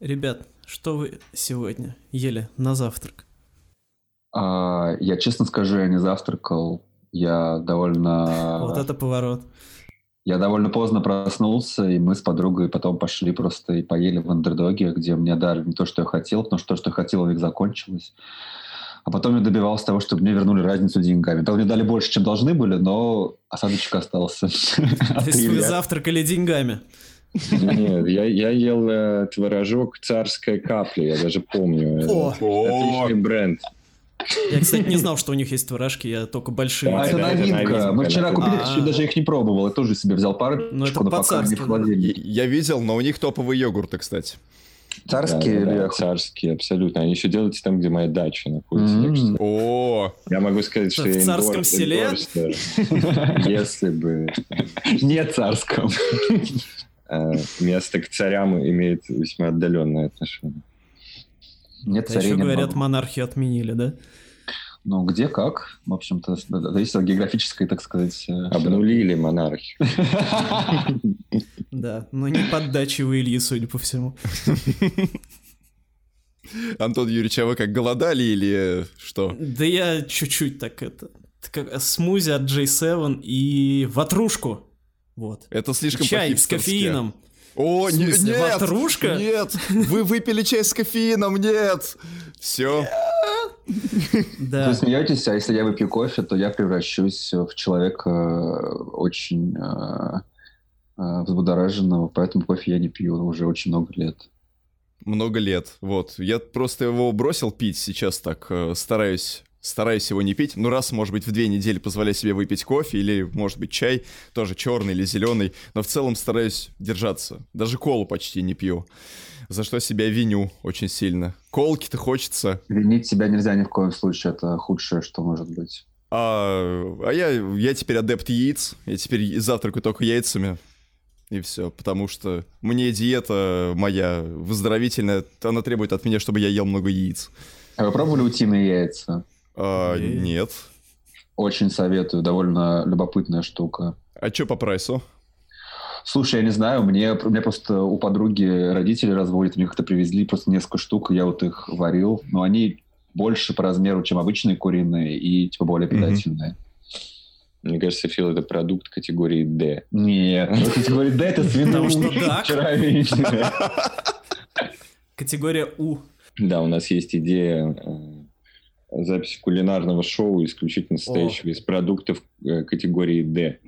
Ребят, что вы сегодня ели на завтрак? А, я честно скажу, я не завтракал. Я довольно... Вот это поворот. Я довольно поздно проснулся, и мы с подругой потом пошли просто и поели в андердоге, где мне дали не то, что я хотел, потому что то, что я хотел, у них закончилось. А потом я добивался того, чтобы мне вернули разницу деньгами. Правда, мне дали больше, чем должны были, но осадочек остался. То есть вы завтракали деньгами? Нет, я, я ел э, творожок «Царская капля», я даже помню. О! Отличный бренд. Я, кстати, не знал, что у них есть творожки, я только большие. А это это новинка. Мы вчера купили, А. я даже их не пробовал. Я тоже себе взял парочку, Ну, это но пока по-царски, не в. Я видел, но у них топовые йогурты, кстати. Царские Да, да, или... да, царские, абсолютно. Они еще делают там, где моя дача находится. так что. О, Я могу сказать, что В я царском endorse- селе? Если бы Не царском. Э, место к царям имеет весьма отдаленное отношение. Нет А царей еще не говорят, много. монархию отменили, да? Ну, где, как? В общем-то, зависит от географической, так сказать... э, Обнулили монархию. Да, но не под дачей у Ильи, судя по всему. Антон Юрьевич, а вы как голодали или что? Да я чуть-чуть так это... смузи от J7 и ватрушку. Вот. Это слишком Чай с кофеином. О, не- нет! ватрушка? Нет! Вы выпили чай с кофеином, нет! Все. Вы Да. смеетесь, а если я выпью кофе, то я превращусь в человека э, очень э, э, взбудораженного, поэтому кофе я не пью уже очень много лет. Много лет, вот. Я просто его бросил пить сейчас так, э, стараюсь стараюсь его не пить. Ну, раз, может быть, в две недели позволяю себе выпить кофе или, может быть, чай, тоже черный или зеленый, но в целом стараюсь держаться. Даже колу почти не пью, за что себя виню очень сильно. Колки-то хочется, Винить себя нельзя ни в коем случае, это худшее, что может быть. а, а я, я теперь адепт яиц, я теперь завтракаю только яйцами, и все, потому что мне диета моя выздоровительная, она требует от меня, чтобы я ел много яиц. А вы пробовали утиные яйца? А, Эй. нет. Очень советую, довольно любопытная штука. А чё по прайсу? Слушай, я не знаю, мне, у меня просто у подруги родители разводят, мне как-то привезли просто несколько штук, я вот их варил, но они больше по размеру, чем обычные куриные, и типа более питательные. Мне кажется, Фил это продукт категории D. Нет, говоришь, да, это что видели. Категория У. Да, у нас есть идея записи кулинарного шоу исключительно состоящего из продуктов категории D.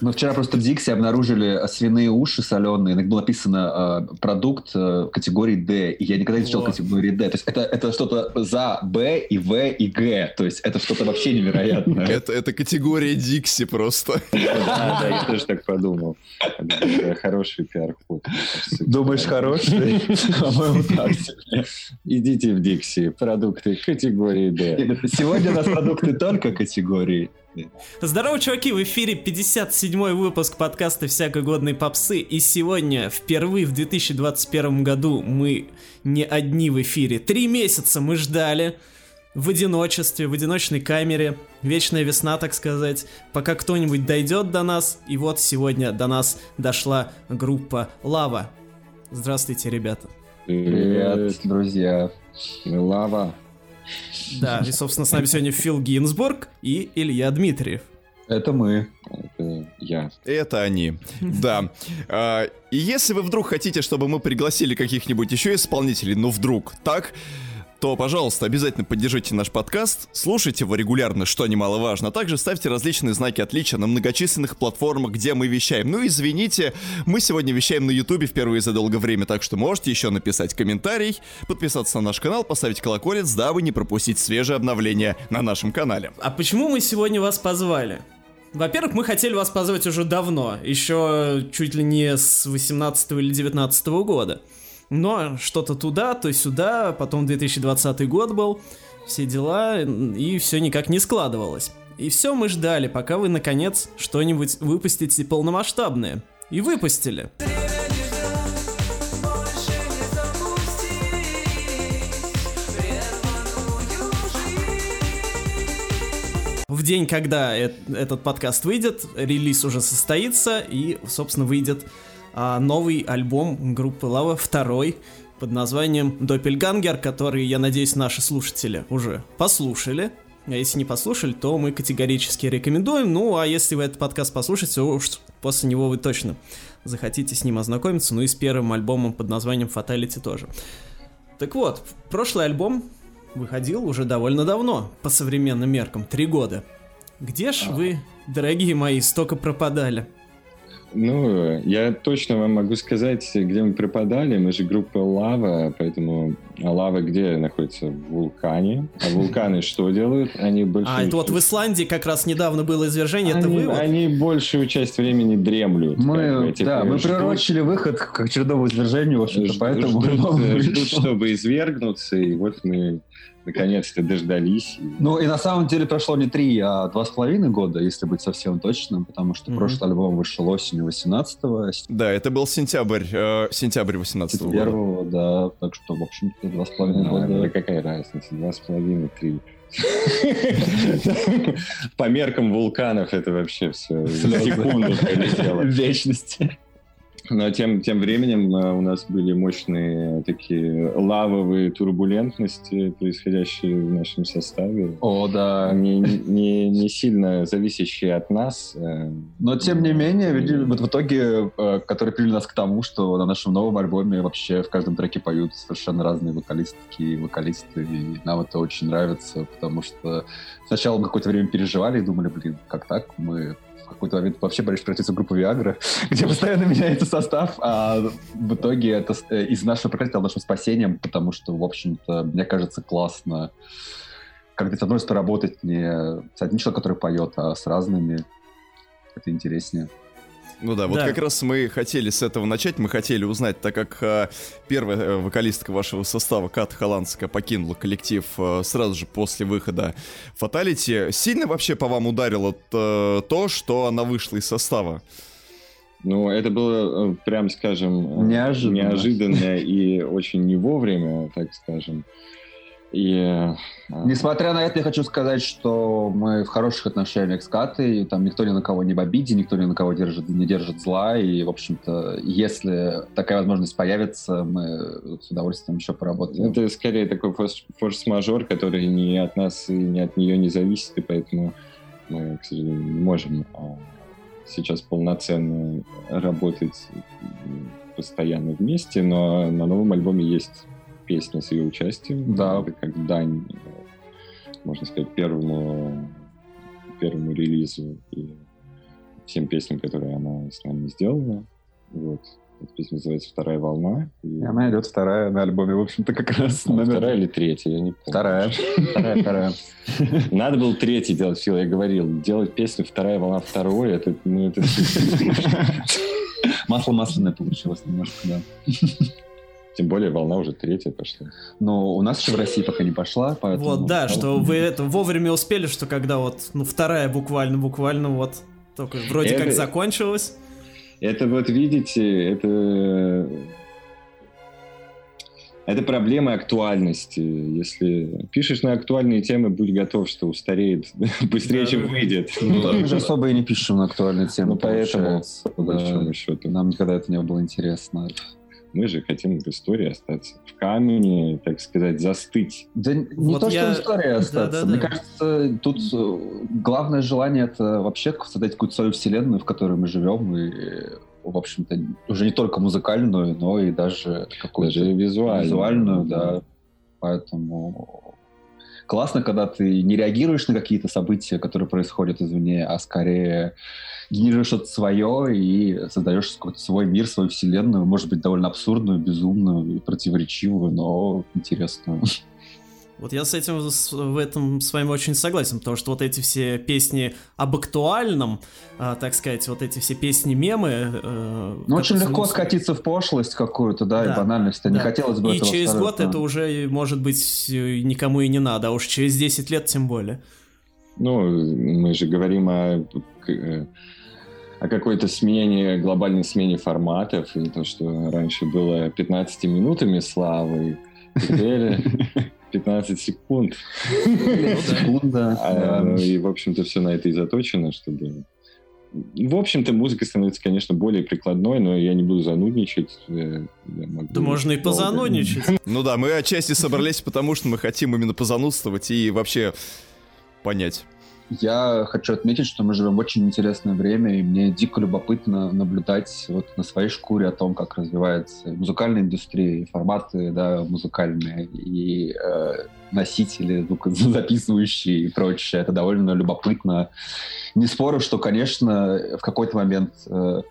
Мы вчера просто в Дикси обнаружили э, свиные уши соленые. На них было написано э, продукт э, категории D. И я никогда не встречал О. категории D. То есть это, это что-то за Б и В и Г. То есть это что-то вообще невероятное. Это, это категория Дикси просто. Да, да, я тоже так подумал. Хороший пиар-ход. Думаешь, хороший? По-моему, так. Идите в Дикси. Продукты категории D. Сегодня у нас продукты только категории. Здорово, чуваки, в эфире 57-й выпуск подкаста «Всякой годной попсы», и сегодня, впервые в 2021 году, мы не одни в эфире. Три месяца мы ждали в одиночестве, в одиночной камере, вечная весна, так сказать, пока кто-нибудь дойдет до нас, и вот сегодня до нас дошла группа «Лава». Здравствуйте, ребята. Привет, друзья. Лава. Да, и, собственно, с нами сегодня Фил Гинзбург и Илья Дмитриев. Это мы. Это я. Это они. Да. А, И если вы вдруг хотите, чтобы мы пригласили каких-нибудь еще исполнителей, ну вдруг так, то, пожалуйста, обязательно поддержите наш подкаст, слушайте его регулярно, что немаловажно, а также ставьте различные знаки отличия на многочисленных платформах, где мы вещаем. Ну, извините, мы сегодня вещаем на Ютубе впервые за долгое время, так что можете еще написать комментарий, подписаться на наш канал, поставить колоколец, дабы не пропустить свежие обновления на нашем канале. А почему мы сегодня вас позвали? Во-первых, мы хотели вас позвать уже давно, еще чуть ли не с 18 или 19 года. Но что-то туда, то сюда, потом 2020 год был, все дела, и все никак не складывалось. И все мы ждали, пока вы наконец что-нибудь выпустите полномасштабное. И выпустили. В день, когда этот подкаст выйдет, релиз уже состоится, и, собственно, выйдет новый альбом группы Лава, второй. под названием «Доппельгангер», который, я надеюсь, наши слушатели уже послушали. А если не послушали, то мы категорически рекомендуем. Ну, а если вы этот подкаст послушаете, то уж после него вы точно захотите с ним ознакомиться. Ну и с первым альбомом под названием «Fatality» тоже. Так вот, прошлый альбом выходил уже довольно давно, по современным меркам, три года. Где ж а. вы, дорогие мои, столько пропадали? Ну, я точно вам могу сказать, где мы пропадали. Мы же группа Лава, поэтому а лава где находится? В вулкане. А вулканы что делают? Они больше... А, это вот в Исландии как раз недавно было извержение, они, это вы? Они большую часть времени дремлют. Мы, да, мы пророчили выход к очередному извержению, в общем-то, поэтому... Ждут, чтобы извергнуться, и вот мы наконец-то дождались. Ну и на самом деле прошло не три, а два с половиной года, если быть совсем точным, потому что mm-hmm. прошлый альбом вышел осенью 18-го. Да, это был сентябрь, э, сентябрь 18-го года. Первого, да, так что, в общем-то, два с половиной года. Да какая разница, два с половиной, три. По меркам вулканов это вообще все секунду пролетело. Вечности. Но тем, тем временем э, у нас были мощные такие лавовые турбулентности, происходящие в нашем составе. О, да. Не, не, не сильно зависящие от нас. Э, Но тем не менее, вот в итоге, э, которые привели нас к тому, что на нашем новом альбоме вообще в каждом треке поют совершенно разные вокалистки и вокалисты, и нам это очень нравится, потому что сначала мы какое-то время переживали и думали, блин, как так? Мы какой-то момент вообще боюсь превратиться в группу Виагры, где постоянно меняется состав, а в итоге это э, из нашего проклятия нашим спасением, потому что, в общем-то, мне кажется, классно когда с одной стороны работать не с одним человеком, который поет, а с разными. Это интереснее. Ну да, вот да. как раз мы хотели с этого начать, мы хотели узнать, так как э, первая э, вокалистка вашего состава, Кат Холландская, покинула коллектив э, сразу же после выхода Фаталити, сильно вообще по вам ударило э, то, что она вышла из состава? Ну, это было, э, прям скажем, неожиданно, неожиданно и очень не вовремя, так скажем. И, а, Несмотря на это, я хочу сказать, что мы в хороших отношениях с Катой, и там никто ни на кого не в обиде, никто ни на кого держит, не держит зла, и, в общем-то, если такая возможность появится, мы с удовольствием еще поработаем. Это скорее такой форс-мажор, который ни от нас и ни от нее не зависит, и поэтому мы, к сожалению, не можем а, сейчас полноценно работать постоянно вместе, но на новом альбоме есть песня с ее участием. Да. Это как дань, можно сказать, первому, первому релизу и всем песням, которые она с нами сделала. Вот. Эта песня называется «Вторая волна». И... и она идет вторая на альбоме, в общем-то, как раз. А, номер... Вторая или третья, я не помню. Вторая. Вторая, вторая. Надо было третий делать, Фил, я говорил. Делать песню «Вторая волна», второй, это... Ну, это... Масло масляное получилось немножко, да. Тем более волна уже третья пошла. Но у нас еще в России пока не пошла, поэтому... Вот, да, что вы это вовремя успели, что когда вот, ну, вторая буквально, буквально вот, только вроде это, как закончилась. Это вот, видите, это... Это проблема актуальности. Если пишешь на актуальные темы, будь готов, что устареет быстрее, да, чем выйдет. Ну, мы же особо и не пишем на актуальные темы, ну, поэтому, по большому счету. Нам никогда это не было интересно. Мы же хотим в истории остаться. В камне, так сказать, застыть. Да не вот то, я... что в истории остаться. Да, да, Мне да. кажется, тут э, главное желание это вообще создать какую-то свою вселенную, в которой мы живем, и в общем-то, уже не только музыкальную, но и даже какую-то даже визуальную, визуальную да. Поэтому классно, когда ты не реагируешь на какие-то события, которые происходят извне, а скорее генерируешь что-то свое и создаешь какой-то свой мир, свою вселенную, может быть, довольно абсурдную, безумную и противоречивую, но интересную. Вот я с этим в этом с вами очень согласен, потому что вот эти все песни об актуальном, э, так сказать, вот эти все песни мемы. Э, ну очень легко смысле... скатиться в пошлость какую-то, да, да и банальность. Да. Не хотелось бы и этого. И через год это уже может быть никому и не надо, а уж через 10 лет тем более. Ну, мы же говорим о э, о какой-то смене, глобальной смене форматов, и то, что раньше было 15 минутами славы, теперь 15 секунд. Секунда. А, ну, и, в общем-то, все на это и заточено, чтобы в общем-то, музыка становится, конечно, более прикладной, но я не буду занудничать. Э, да можно и позанудничать. Ну да, мы отчасти собрались, потому что мы хотим именно позанудствовать и вообще понять. Я хочу отметить, что мы живем в очень интересное время, и мне дико любопытно наблюдать вот на своей шкуре о том, как развивается музыкальная индустрия, и форматы да, музыкальные, и э, носители звукозаписывающие и прочее. Это довольно любопытно. Не спорю, что, конечно, в какой-то момент э,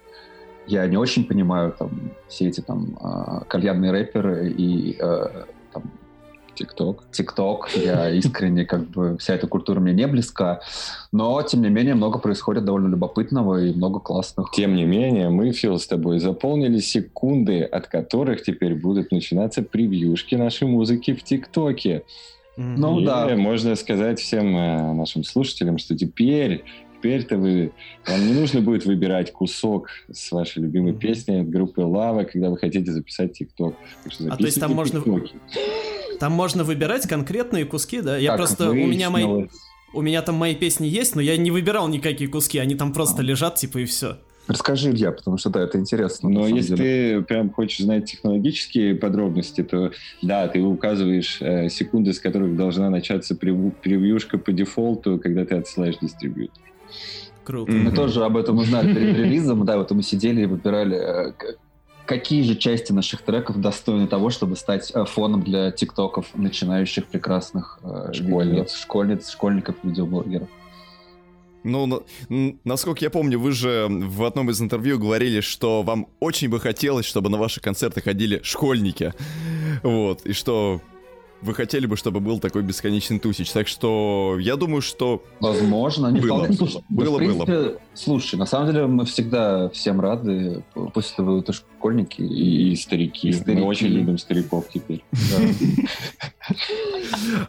я не очень понимаю там все эти там э, кальянные рэперы и э, там, ТикТок. ТикТок. Я искренне, как бы, вся эта культура мне не близка. Но, тем не менее, много происходит довольно любопытного и много классных. Тем не менее, мы, Фил, с тобой заполнили секунды, от которых теперь будут начинаться превьюшки нашей музыки в ТикТоке. Ну и да. Можно сказать всем э, нашим слушателям, что теперь теперь-то вы, вам не нужно будет выбирать кусок с вашей любимой песни от группы Лава, когда вы хотите записать ТикТок. А то есть там можно... Там можно выбирать конкретные куски, да? Я просто... У меня мои... У меня там мои песни есть, но я не выбирал никакие куски, они там просто а. лежат, типа, и все. Расскажи, Илья, потому что да, это интересно. Но если деле. ты прям хочешь знать технологические подробности, то да, ты указываешь э, секунды, с которых должна начаться превьюшка по дефолту, когда ты отсылаешь дистрибьютор. Круто. Мы mm-hmm. тоже об этом узнали перед релизом, да, вот мы сидели и выбирали, э, какие же части наших треков достойны того, чтобы стать э, фоном для тиктоков начинающих прекрасных э, школьниц, школьниц, школьников, видеоблогеров. Ну, насколько я помню, вы же в одном из интервью говорили, что вам очень бы хотелось, чтобы на ваши концерты ходили школьники. Вот, и что вы хотели бы, чтобы был такой бесконечный тусич. Так что я думаю, что... Возможно, не было. Вполне... Слушай, было, принципе, было. Слушай, на самом деле мы всегда всем рады, пусть это будут и школьники, и, и старики. И старики. Мы очень любим стариков теперь.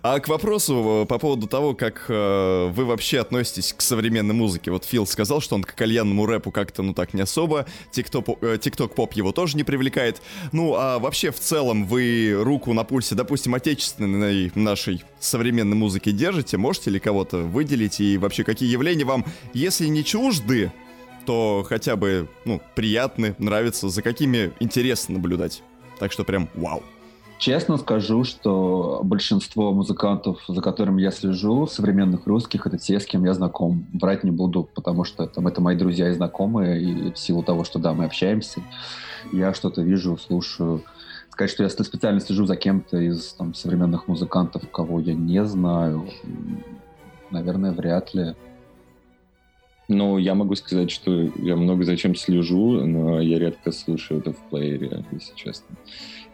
А к вопросу э, по поводу того, как э, вы вообще относитесь к современной музыке. Вот Фил сказал, что он к кальянному рэпу как-то, ну так, не особо. Тикток-поп э, его тоже не привлекает. Ну, а вообще в целом вы руку на пульсе, допустим, отечественной нашей современной музыки держите? Можете ли кого-то выделить? И вообще, какие явления вам, если не чужды, то хотя бы, ну, приятны, нравятся, за какими интересно наблюдать? Так что прям вау. Честно скажу, что большинство музыкантов, за которыми я слежу, современных русских, это те, с кем я знаком. Брать не буду, потому что там, это мои друзья и знакомые, и в силу того, что да, мы общаемся, я что-то вижу, слушаю. Сказать, что я специально слежу за кем-то из там, современных музыкантов, кого я не знаю, наверное, вряд ли. Ну, я могу сказать, что я много за чем слежу, но я редко слушаю это в плеере, если честно.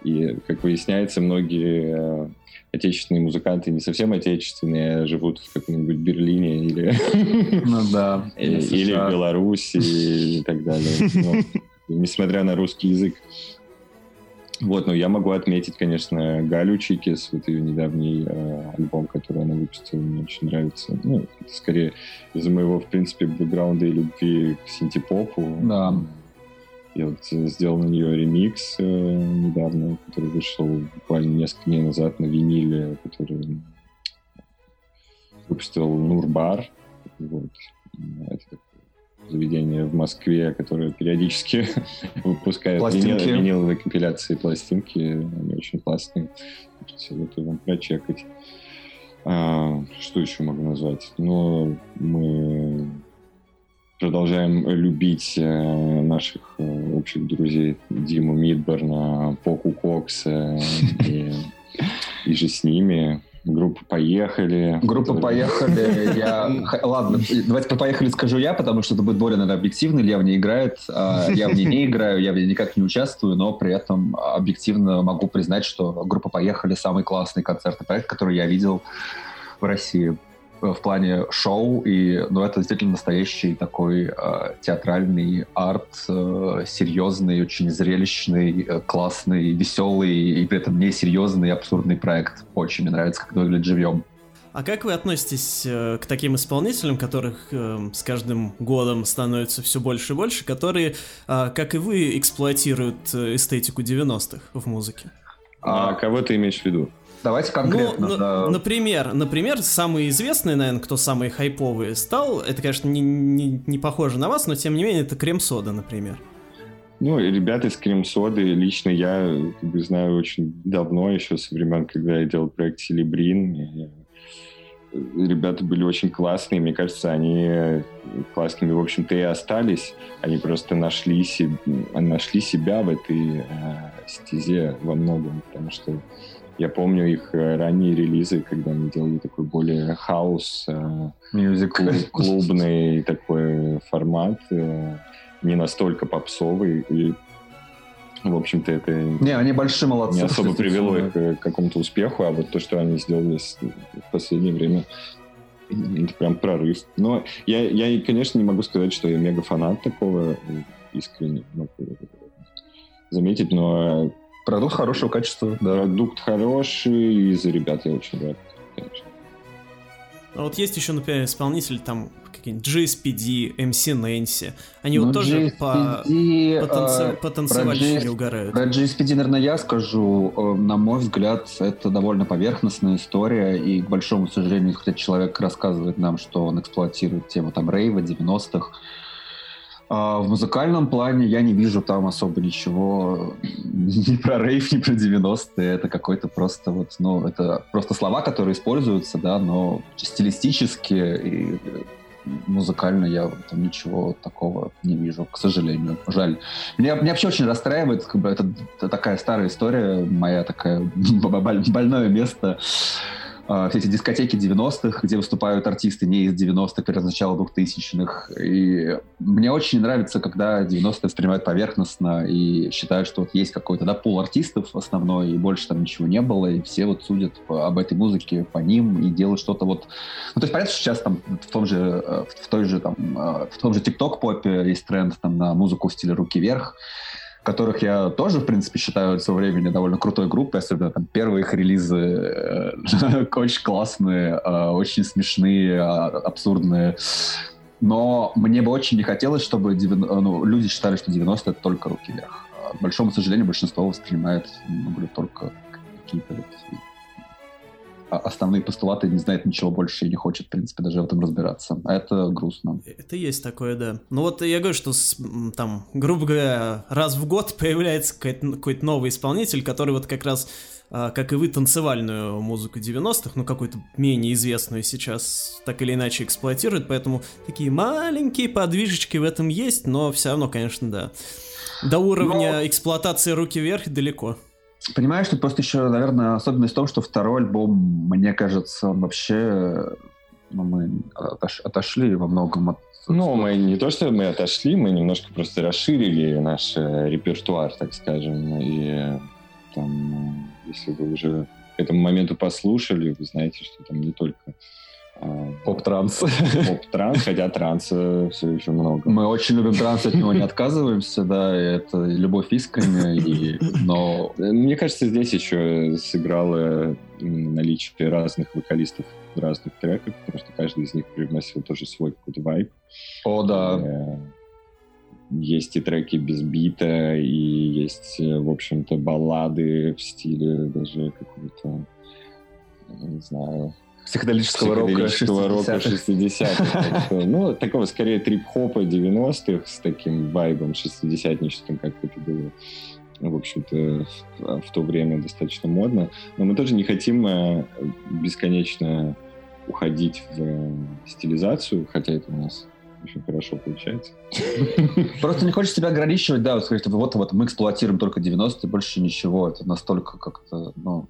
И, как выясняется, многие э, отечественные музыканты не совсем отечественные, живут в каком-нибудь Берлине или, ну, да, или, или в Беларуси и так далее. Но, несмотря на русский язык. Вот, но я могу отметить, конечно, Галю Чикис, вот ее недавний э, альбом, который она выпустила, мне очень нравится. Ну, это скорее из-за моего, в принципе, бэкграунда и любви к синтепопу. Да. Я вот сделал на нее ремикс э, недавно, который вышел буквально несколько дней назад на виниле, который выпустил Нурбар. Вот. Это заведение в Москве, которое периодически выпускает пластинки. виниловые компиляции пластинки. Они очень классные. Советую вам прочекать. А, что еще могу назвать? Ну, мы продолжаем любить э, наших э, общих друзей Диму Мидберна, Поку Кокса и, и же с ними. Группа «Поехали». Группа «Поехали». Я... Ладно, давайте «Поехали» скажу я, потому что это будет более, наверное, объективно. В ней играет, а я в ней не играю, я в ней никак не участвую, но при этом объективно могу признать, что группа «Поехали» самый классный концертный проект, который я видел в России в плане шоу, и ну, это действительно настоящий такой э, театральный арт, э, серьезный, очень зрелищный, э, классный, веселый, и при этом несерьезный, абсурдный проект. Очень мне нравится, как выглядит живьем. А как вы относитесь э, к таким исполнителям, которых э, с каждым годом становится все больше и больше, которые, э, как и вы, эксплуатируют э, эстетику 90-х в музыке? А, а кого ты имеешь в виду? Давайте конкретно. Ну, да. Например, например, самый известный, наверное, кто самый хайповый стал, это, конечно, не, не, не похоже на вас, но тем не менее это крем-сода, например. Ну, ребята из крем-соды лично я как бы, знаю очень давно, еще со времен, когда я делал проект Селебрин. Ребята были очень классные, мне кажется, они классными, в общем-то, и остались. Они просто нашли, себе, нашли себя в этой э, стезе во многом, потому что я помню их э, ранние релизы, когда они делали такой более хаос, э, клуб, клубный такой формат, э, не настолько попсовый. И, в общем-то, это не, они большие молодцы. не особо привело их к какому-то успеху, а вот то, что они сделали в последнее время, это прям прорыв. Но я, я, конечно, не могу сказать, что я мега фанат такого, искренне могу заметить, но Продукт хорошего качества. Да. Продукт хороший, и за ребят я очень рад, конечно. А вот есть еще, например, исполнители там какие-нибудь GSPD, MC Nancy. Они ну, вот тоже GSPD, по, по, танце, э, по танцевальщине GS, угорают. Про GSPD, наверное, я скажу. Э, на мой взгляд, это довольно поверхностная история, и, к большому сожалению, хотя человек рассказывает нам, что он эксплуатирует тему там рейва 90-х, а в музыкальном плане я не вижу там особо ничего ни про рейв, ни про 90-е. Это какой-то просто вот, ну, это просто слова, которые используются, да, но стилистически и музыкально я там ничего такого не вижу, к сожалению. Жаль. Меня, меня вообще очень расстраивает, как бы, это, это такая старая история, моя такая больное место а, все эти дискотеки 90-х, где выступают артисты не из 90-х, а из начала 2000-х. И мне очень нравится, когда 90-е воспринимают поверхностно и считают, что вот есть какой-то да, пул артистов основной, и больше там ничего не было, и все вот судят об этой музыке по ним и делают что-то вот... Ну, то есть понятно, что сейчас там в том же, э, в той же там, э, в том же TikTok-попе есть тренд там на музыку в стиле руки вверх, которых я тоже, в принципе, считаю в свое время довольно крутой группой, особенно там первые их релизы э, очень классные, э, очень смешные, э, абсурдные. Но мне бы очень не хотелось, чтобы 90, ну, люди считали, что 90 это только руки вверх. К большому сожалению, большинство воспринимает ну, только какие-то основные постулаты, не знает ничего больше и не хочет, в принципе, даже в этом разбираться. А это грустно. Это есть такое, да. Ну вот я говорю, что там, грубо говоря, раз в год появляется какой-то, какой-то новый исполнитель, который вот как раз а, как и вы, танцевальную музыку 90-х, ну, какую-то менее известную сейчас, так или иначе эксплуатирует, поэтому такие маленькие подвижечки в этом есть, но все равно, конечно, да. До уровня но... эксплуатации руки вверх далеко. Понимаешь, тут просто еще, наверное, особенность в том, что второй альбом, мне кажется, вообще ну, мы отош, отошли во многом от... Ну, мы не то, что мы отошли, мы немножко просто расширили наш э, репертуар, так скажем, и там, если вы уже к этому моменту послушали, вы знаете, что там не только Поп-транс. Поп-транс, хотя транса все еще много. Мы очень любим транс, от него не отказываемся, да, это любовь искренняя, и, но... Мне кажется, здесь еще сыграло наличие разных вокалистов в разных треках, потому что каждый из них привносил тоже свой какой-то вайб. О, да. Э, есть и треки без бита, и есть, в общем-то, баллады в стиле даже какого-то, не знаю, психоделического, психоделического рока 60-х. ну, такого скорее трип-хопа 90-х с таким вайбом 60-ническим, как это было в общем-то, в, в то время достаточно модно. Но мы тоже не хотим э, бесконечно уходить в стилизацию, хотя это у нас очень хорошо получается. Просто не хочешь себя ограничивать, да, вот сказать, вот, вот мы эксплуатируем только 90-е, больше ничего. Это настолько как-то, ну,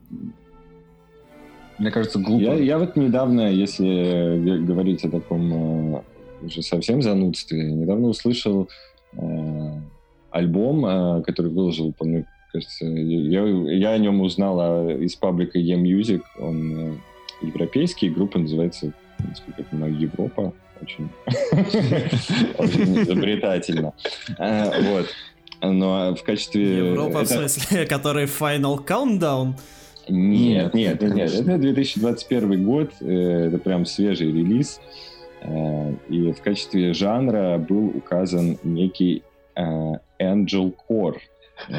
мне кажется, глупо. Я, я вот недавно, если говорить о таком э, уже совсем занудстве, недавно услышал э, альбом, э, который выложил, мне кажется, я, я о нем узнал а, из паблика E-Music, он э, европейский, группа называется, насколько я понимаю, Европа, очень, очень изобретательно. Э, вот. Но в качестве... Европа, в смысле, который Final Countdown? Нет, нет, нет, нет. Это 2021 год, э, это прям свежий релиз. Э, и в качестве жанра был указан некий э, Angel Core.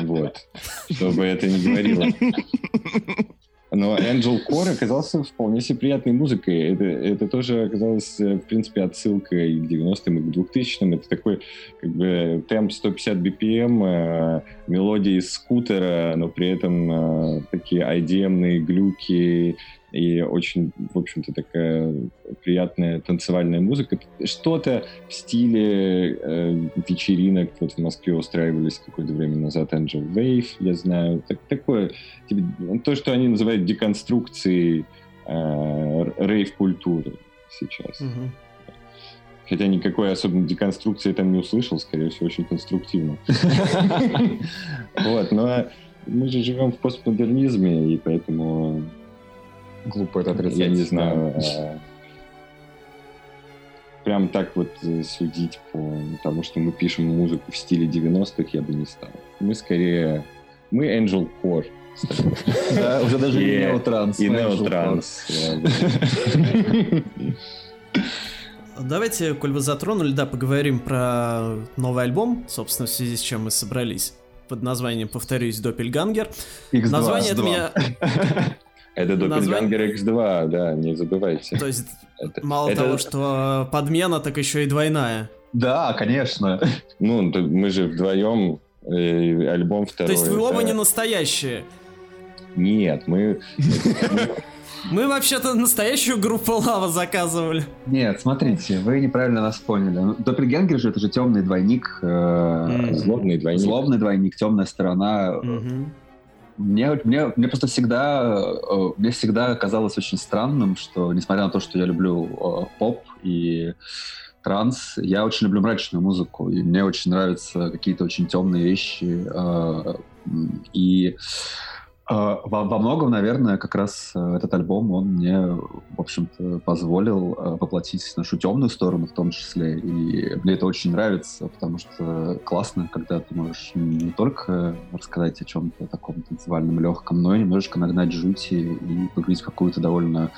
Вот. Чтобы это не говорило. Но Angel Core оказался вполне себе приятной музыкой. Это, это тоже оказалось, э, в принципе, отсылкой к 90-м и к 2000-м. Это такой как бы темп 150 BPM, э, мелодии из скутера, но при этом э, такие IDM-ные глюки и очень, в общем-то, такая приятная танцевальная музыка. Что-то в стиле э, вечеринок вот в Москве устраивались какое-то время назад Angel Wave, я знаю. Так, такое, типа, то, что они называют деконструкцией э, рейв-культуры сейчас. Угу. Хотя никакой особенной деконструкции там не услышал, скорее всего, очень конструктивно. Вот, но мы же живем в постмодернизме, и поэтому Глупо это отрицать. Я не знаю. А, прям так вот э, судить по тому, что мы пишем музыку в стиле 90-х, я бы не стал. Мы скорее... Мы Angel Core. Да, уже даже не неотранс. И неотранс. Давайте, коль вы затронули, да, поговорим про новый альбом, собственно, в связи с чем мы собрались. Под названием, повторюсь, Доппельгангер. Название это меня... Это Доппельгангер X2, да, не забывайте. То есть это, мало это... того, что подмена, так еще и двойная. Да, конечно. Ну, мы же вдвоем, э, альбом второй. То есть вы оба не настоящие? Нет, мы... Мы вообще-то настоящую группу Лава заказывали. Нет, смотрите, вы неправильно нас поняли. Доппельгангер же это же темный двойник. Э, злобный двойник. Злобный двойник, темная сторона. Мне, мне, мне просто всегда, э, мне всегда казалось очень странным, что, несмотря на то, что я люблю э, поп и транс, я очень люблю мрачную музыку, и мне очень нравятся какие-то очень темные вещи. Э, и во, во многом, наверное, как раз э, этот альбом, он мне, в общем-то, позволил э, воплотить нашу темную сторону в том числе. И мне это очень нравится, потому что классно, когда ты можешь не только рассказать о чем-то таком танцевальном легком, но и немножечко нагнать жути и погрузить в какую-то довольно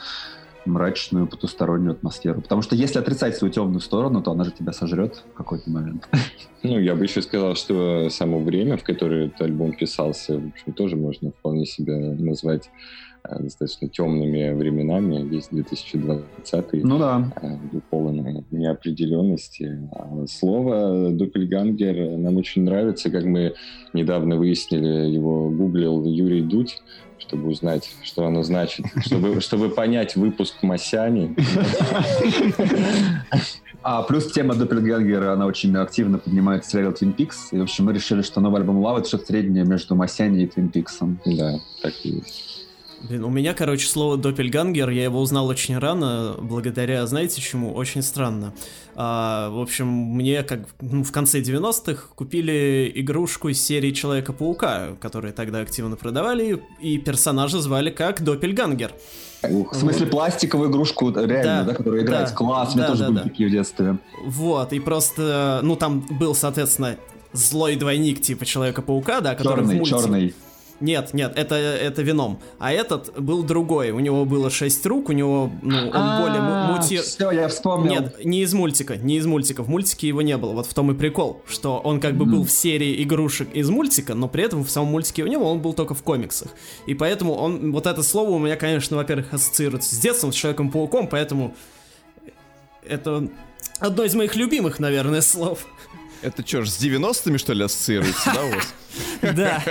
мрачную потустороннюю атмосферу. Потому что если отрицать свою темную сторону, то она же тебя сожрет в какой-то момент. Ну, я бы еще сказал, что само время, в которое этот альбом писался, в общем, тоже можно вполне себя назвать достаточно темными временами, весь 2020 ну да. Э, полон неопределенности. А слово «Доппельгангер» нам очень нравится, как мы недавно выяснили, его гуглил Юрий Дудь, чтобы узнать, что оно значит, чтобы, чтобы понять выпуск Масяни. А плюс тема Доппельгангера, она очень активно поднимает сериал Twin Peaks. И, в общем, мы решили, что новый альбом Лава — это что-то среднее между Масяни и Twin Peaks. Да, так и есть. Блин, у меня, короче, слово «доппельгангер», я его узнал очень рано, благодаря, знаете чему? Очень странно. А, в общем, мне как ну, в конце 90-х купили игрушку из серии Человека-паука, которые тогда активно продавали, и персонажа звали как «доппельгангер». Ух, в смысле, вот. пластиковую игрушку, реально, да, да которую играет да, класс, у меня да, тоже да, были да. такие в детстве. Вот, и просто, ну, там был, соответственно, злой двойник типа Человека-паука, да, который черный, в мультике... Черный, нет, нет, это, это вином. А этот был другой. У него было шесть рук, у него, ну, он а, более мути... Все, я вспомнил. Нет, не из мультика, не из мультика. В мультике его не было. Вот в том и прикол, что он как бы был в серии игрушек из мультика, но при этом в самом мультике у него он был только в комиксах. И поэтому он, вот это слово у меня, конечно, во-первых, ассоциируется с детством, с Человеком-пауком, поэтому это одно из моих любимых, наверное, слов. Это что ж, с 90-ми, что ли, ассоциируется, да, у вас? Да.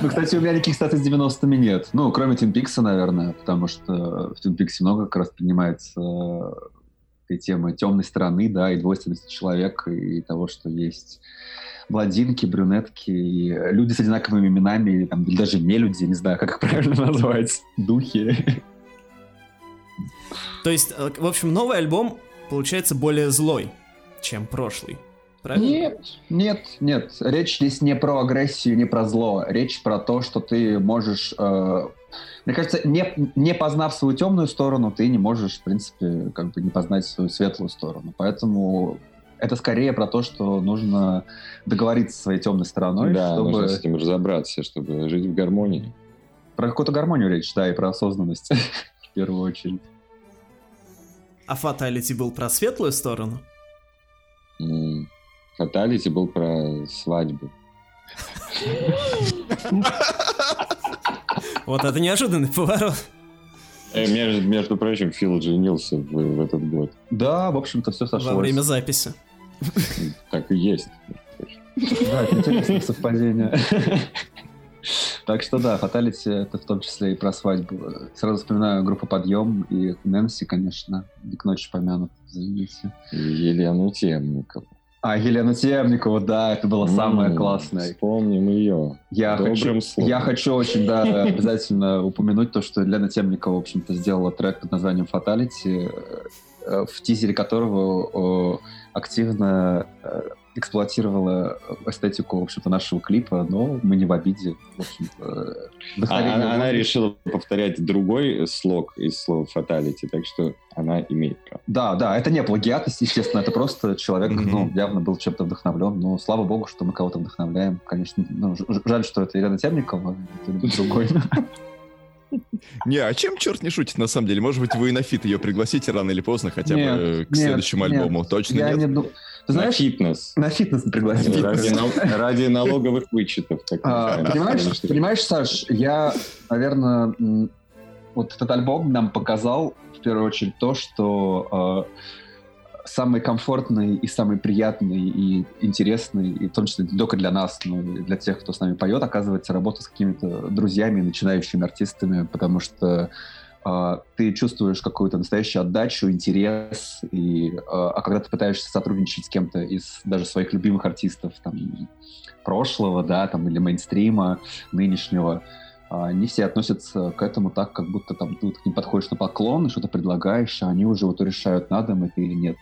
Ну, кстати, у меня никаких статей с 90-ми нет. Ну, кроме Peaks, наверное, потому что в Peaks много как раз поднимается этой темы темной стороны, да, и двойственности человека, и того, что есть блондинки, брюнетки, и люди с одинаковыми именами, или, там, или даже не люди, не знаю, как их правильно назвать, духи. То есть, э, в общем, новый альбом получается более злой, чем прошлый. Правильно? Нет, нет, нет. Речь здесь не про агрессию, не про зло. Речь про то, что ты можешь... Э, мне кажется, не, не познав свою темную сторону, ты не можешь, в принципе, как бы не познать свою светлую сторону. Поэтому это скорее про то, что нужно договориться со своей темной стороной, да, чтобы... нужно с этим разобраться, чтобы жить в гармонии. Про какую-то гармонию речь, да, и про осознанность в первую очередь. А фаталити был про светлую сторону? Фаталити был про свадьбу. Вот это неожиданный поворот. Э, между, между прочим, Фил женился в, в этот год. Да, в общем-то, все сошлось. Во время записи. Так и есть. Да, это интересное совпадение. Так что да, Фаталити это в том числе и про свадьбу. Сразу вспоминаю группу Подъем и Нэнси, конечно, к ночи помянут, извините. И Елену Темникову. А, Елену Темникову, да, это было самое классное. Вспомним ее. Я хочу, я хочу очень, да, обязательно упомянуть то, что Лена Темникова, в общем-то, сделала трек под названием «Fatality», э, в тизере которого активно э, эксплуатировала эстетику, в общем-то, нашего клипа, но мы не в обиде, в общем-то. А- вдохновение Она, она решила повторять другой слог из слова fatality, так что она имеет право. Да, да, это не плагиатность, естественно, это просто человек, ну, явно был чем-то вдохновлен, но слава богу, что мы кого-то вдохновляем. Конечно, ну, жаль, что это Елена Темникова, это другой. Не, а чем черт не шутит на самом деле? Может быть, вы и на фит ее пригласите рано или поздно, хотя Нет, бы к нет, следующему нет. альбому. Точно Я нет? не Ты На знаешь, фитнес. на фитнес пригласил. Ради, нал- ради налоговых вычетов. А, понимаешь, понимаешь, Саш, я, наверное, вот этот альбом нам показал в первую очередь то, что э, самый комфортный и самый приятный и интересный, и в том числе не только для нас, но и для тех, кто с нами поет, оказывается работа с какими-то друзьями, начинающими артистами, потому что ты чувствуешь какую-то настоящую отдачу, интерес, и, э, а когда ты пытаешься сотрудничать с кем-то из даже своих любимых артистов, там, прошлого, да, там, или мейнстрима нынешнего, а, не все относятся к этому так, как будто там ты к ним подходишь на поклон и что-то предлагаешь, а они уже вот решают, надо им это или нет.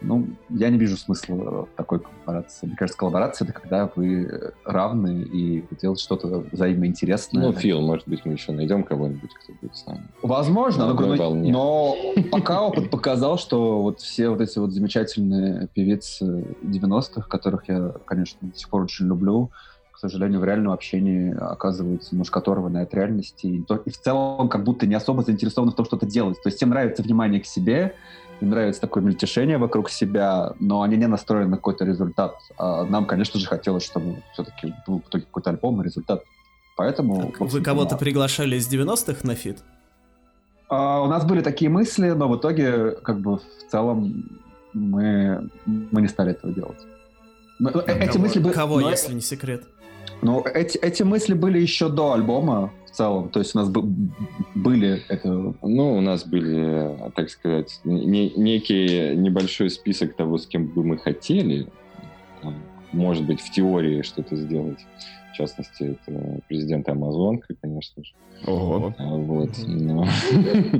Ну, я не вижу смысла в такой коллаборации. Мне кажется, коллаборация — это когда вы равны и делаете что-то взаимоинтересное. Ну, Фил, может быть, мы еще найдем кого-нибудь, кто будет с нами. Возможно, но, но- но пока опыт показал, что вот все вот эти вот замечательные певицы 90-х, которых я, конечно, до сих пор очень люблю, к сожалению, в реальном общении оказываются немножко оторванные от реальности и, то- и в целом как будто не особо заинтересованы в том, что-то делать. То есть им нравится внимание к себе, им нравится такое мельтешение вокруг себя, но они не настроены на какой-то результат. А нам, конечно же, хотелось, чтобы все-таки был в итоге какой-то альбом и результат. Поэтому... в Вы кого-то да. приглашали из 90-х на фит? А, у нас были такие мысли, но в итоге, как бы, в целом, мы, мы не стали этого делать. Но, э, эти Кого- мысли были... Кого, но- если не секрет? Но эти, эти мысли были еще до альбома в целом. То есть у нас бы- были это... Ну, у нас были, так сказать, не- некий небольшой список того, с кем бы мы хотели, может быть, в теории что-то сделать. В частности, это президент Амазонка, конечно же. Ого. А, Вот. Но,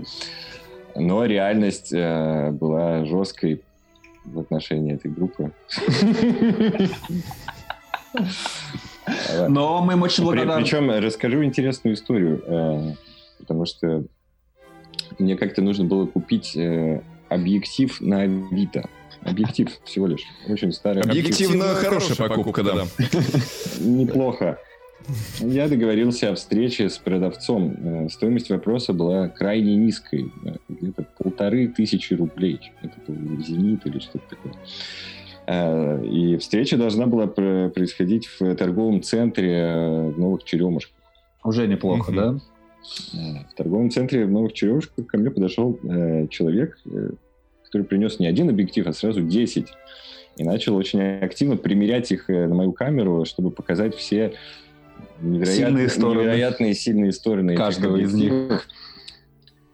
но реальность э, была жесткой в отношении этой группы. Но мы им очень благодарны. Причем расскажу интересную историю, э, потому что мне как-то нужно было купить э, объектив на Авито. Объектив всего лишь. Очень старый. Объективно хорошая покупка, да. Неплохо. Я договорился о встрече с продавцом. Э, Стоимость вопроса была крайне низкой. Где-то полторы тысячи рублей. Это был «Зенит» или что-то такое. Э, И встреча должна была пр- происходить в торговом центре э, в Новых Черемушках. Уже неплохо, да? Э, В торговом центре в Новых Черемушках ко мне подошел человек, который принес не один объектив, а сразу 10. И начал очень активно примерять их на мою камеру, чтобы показать все невероятные, Сильные стороны. невероятные сильные стороны Каждого из них.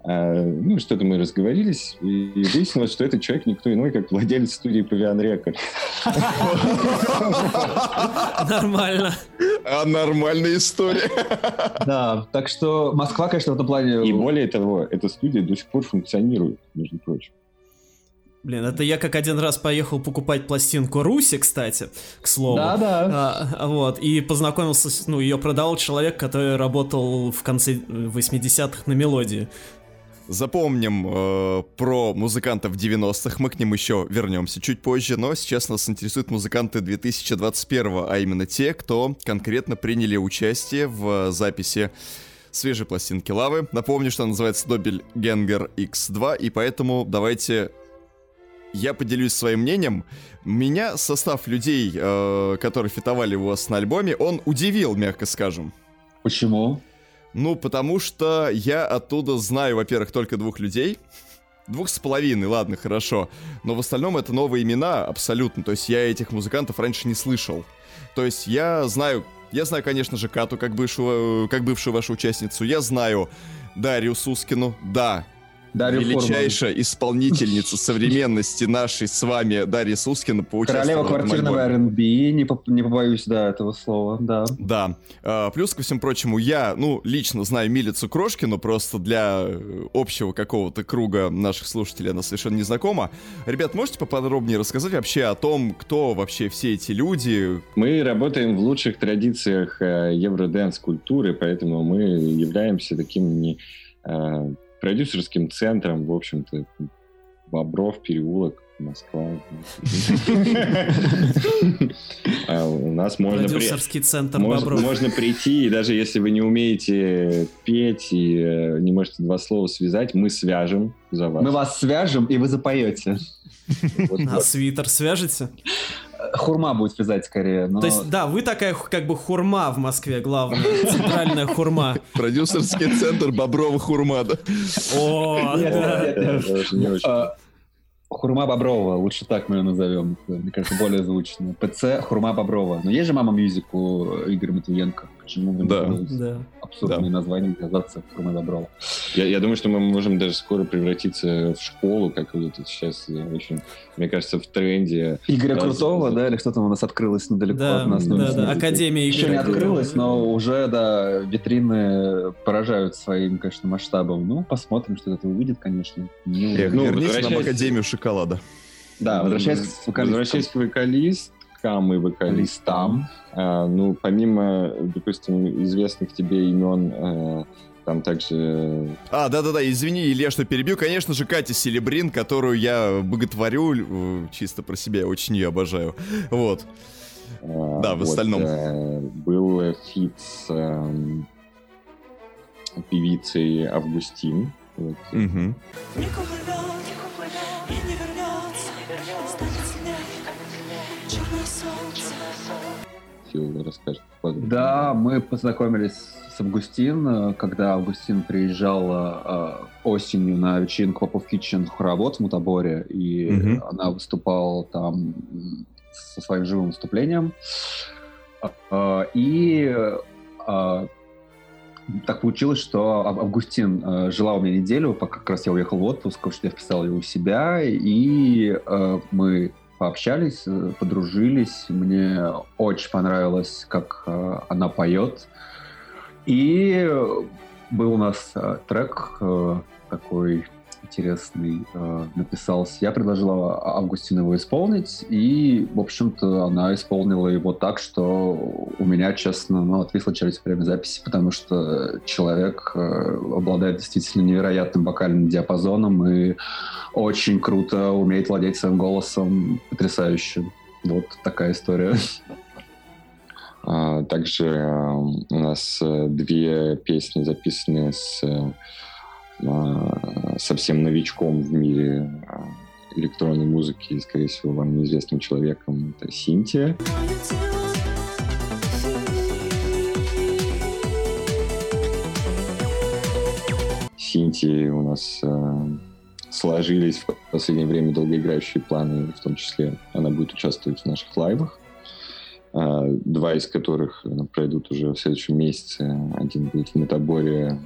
А, ну, что-то мы разговорились, и выяснилось, что этот человек никто иной, как владелец студии Павиан Рекорд. Нормально. А нормальная история. Да, так что Москва, конечно, в этом плане... И более того, эта студия до сих пор функционирует, между прочим. Блин, это я как один раз поехал покупать пластинку Руси, кстати, к слову. Да-да. А, вот, и познакомился, с, ну, ее продал человек, который работал в конце 80-х на мелодии. Запомним э, про музыкантов 90-х, мы к ним еще вернемся чуть позже, но сейчас нас интересуют музыканты 2021 а именно те, кто конкретно приняли участие в записи свежей пластинки Лавы. Напомню, что она называется Добель Генгер X2, и поэтому давайте я поделюсь своим мнением. Меня состав людей, э, которые фитовали у вас на альбоме, он удивил, мягко скажем. Почему? Ну, потому что я оттуда знаю, во-первых, только двух людей. Двух с половиной, ладно, хорошо. Но в остальном это новые имена абсолютно. То есть я этих музыкантов раньше не слышал. То есть я знаю, я знаю, конечно же, Кату, как бывшую, как бывшую вашу участницу. Я знаю Дарью Сускину. Да, Дарью величайшая Форман. исполнительница современности нашей с вами Дарья Сускина Королева квартирного R&B, не, по, не побоюсь, да, этого слова, да. Да. А, плюс ко всему прочему, я, ну, лично знаю Милицу Крошкину, просто для э, общего какого-то круга наших слушателей она совершенно не знакома. Ребят, можете поподробнее рассказать вообще о том, кто вообще все эти люди? Мы работаем в лучших традициях э, евродэнс-культуры, поэтому мы являемся таким не э, продюсерским центром, в общем-то, Бобров, переулок, Москва. А у нас можно... Продюсерский центр Бобров. Можно прийти, и даже если вы не умеете петь и э, не можете два слова связать, мы свяжем за вас. Мы вас свяжем, и вы запоете. А свитер свяжете? Хурма будет вязать скорее. Но... То есть, да, вы такая как бы хурма в Москве, главная, центральная хурма. Продюсерский центр Боброва хурма, да? О, да. Хурма Боброва, лучше так мы ее назовем. Мне кажется, более звучно. ПЦ Хурма Боброва. Но есть же мама мюзик у Игоря Матвиенко. Почему вы да. да. абсурдные да. названия казаться Хурма Боброва? Я, я думаю, что мы можем даже скоро превратиться в школу, как вот это сейчас очень, мне кажется, в тренде. Игоря Раз... Крутого, да, или что там у нас открылось недалеко да, от нас? Да, да, да. Академия Игоря Еще не открылась, но уже, да, витрины поражают своим, конечно, масштабом. Ну, посмотрим, что это увидит, конечно. Не Эх, ну, верните нам Академию шоколада. Да, возвращаясь к вокалистам. Возвращаясь к вокалисткам и вокалистам, ну, помимо, допустим, известных тебе имен, а, там также... А, да-да-да, извини, Илья, что перебью. Конечно же, Катя Селебрин, которую я боготворю, э, чисто про себя, я очень ее обожаю. Вот. А, да, в вот, остальном. А, был фит с а, певицей Августин. Вот. Угу. Фил расскажет. Да, мы познакомились с Августин, когда Августин приезжал э, осенью на вечеринку Попов Kitchen хоровод в Мутаборе, и угу. она выступала там со своим живым выступлением. Э, и э, так получилось, что Августин э, жила у меня неделю, пока как раз я уехал в отпуск, потому что я вписал ее у себя, и э, мы пообщались, э, подружились. Мне очень понравилось, как э, она поет. И был у нас э, трек такой интересный э, написался. Я предложила Августину его исполнить, и, в общем-то, она исполнила его так, что у меня, честно, ну, отвисла челюсть во время записи, потому что человек э, обладает действительно невероятным вокальным диапазоном и очень круто умеет владеть своим голосом, потрясающе. Вот такая история. А, также э, у нас э, две песни записаны с а, совсем новичком в мире а, электронной музыки, скорее всего, вам неизвестным человеком, это Синтия. Синтии у нас э, сложились в последнее время долгоиграющие планы, в том числе она будет участвовать в наших лайвах. Э, два из которых пройдут уже в следующем месяце. Один будет в Метаборе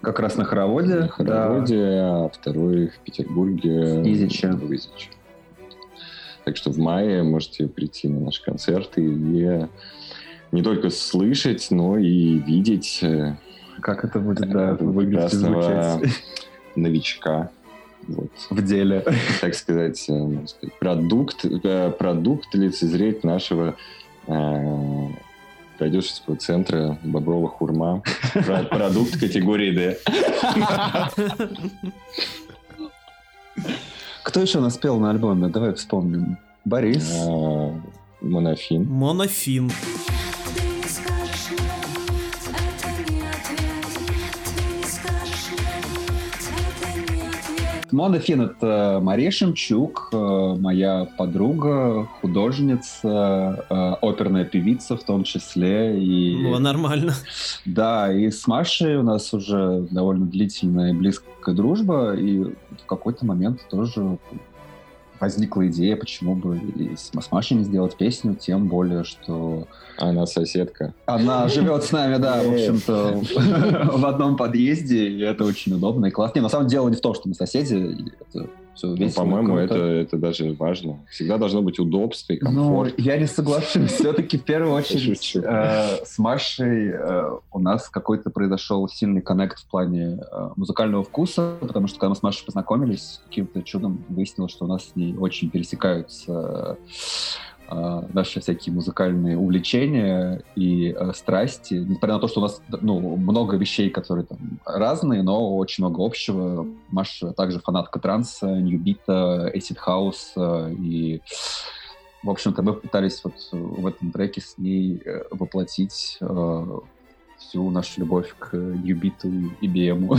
как раз на хороводе. На хороводе, да. а второй в Петербурге. Изича. В Изиче. Так что в мае можете прийти на наши концерты и не только слышать, но и видеть. Э, как это будет, да, выглядеть звучать. новичка. Вот. В деле. Так сказать, э, сказать продукт, э, продукт лицезреть нашего продюсерского центра Боброва Хурма. Продукт категории D. Кто еще нас пел на альбоме? Давай вспомним. Борис. А, Монофин. Монофин. Ну, Монофин — это Мария Шемчук, э, моя подруга, художница, э, оперная певица в том числе. И... Ну, нормально. Да, и с Машей у нас уже довольно длительная и близкая дружба, и в какой-то момент тоже возникла идея, почему бы и с Машей не сделать песню, тем более, что... Она соседка. Она живет с нами, да, в общем-то, в одном подъезде, и это очень удобно и классно. Не, на самом деле не в том, что мы соседи, это все ну, по-моему, это, это даже важно. Всегда должно быть удобство и ну, комфорт. Ну, я не соглашусь. Все-таки в первую очередь э, с Машей э, у нас какой-то произошел сильный коннект в плане э, музыкального вкуса, потому что когда мы с Машей познакомились, каким-то чудом выяснилось, что у нас с ней очень пересекаются наши всякие музыкальные увлечения и э, страсти. Несмотря на то, что у нас ну, много вещей, которые там разные, но очень много общего. Маша также фанатка транса, ньюбита, acid house э, и в общем-то, мы пытались вот в этом треке с ней э, воплотить э, всю нашу любовь к Юбиту и BM.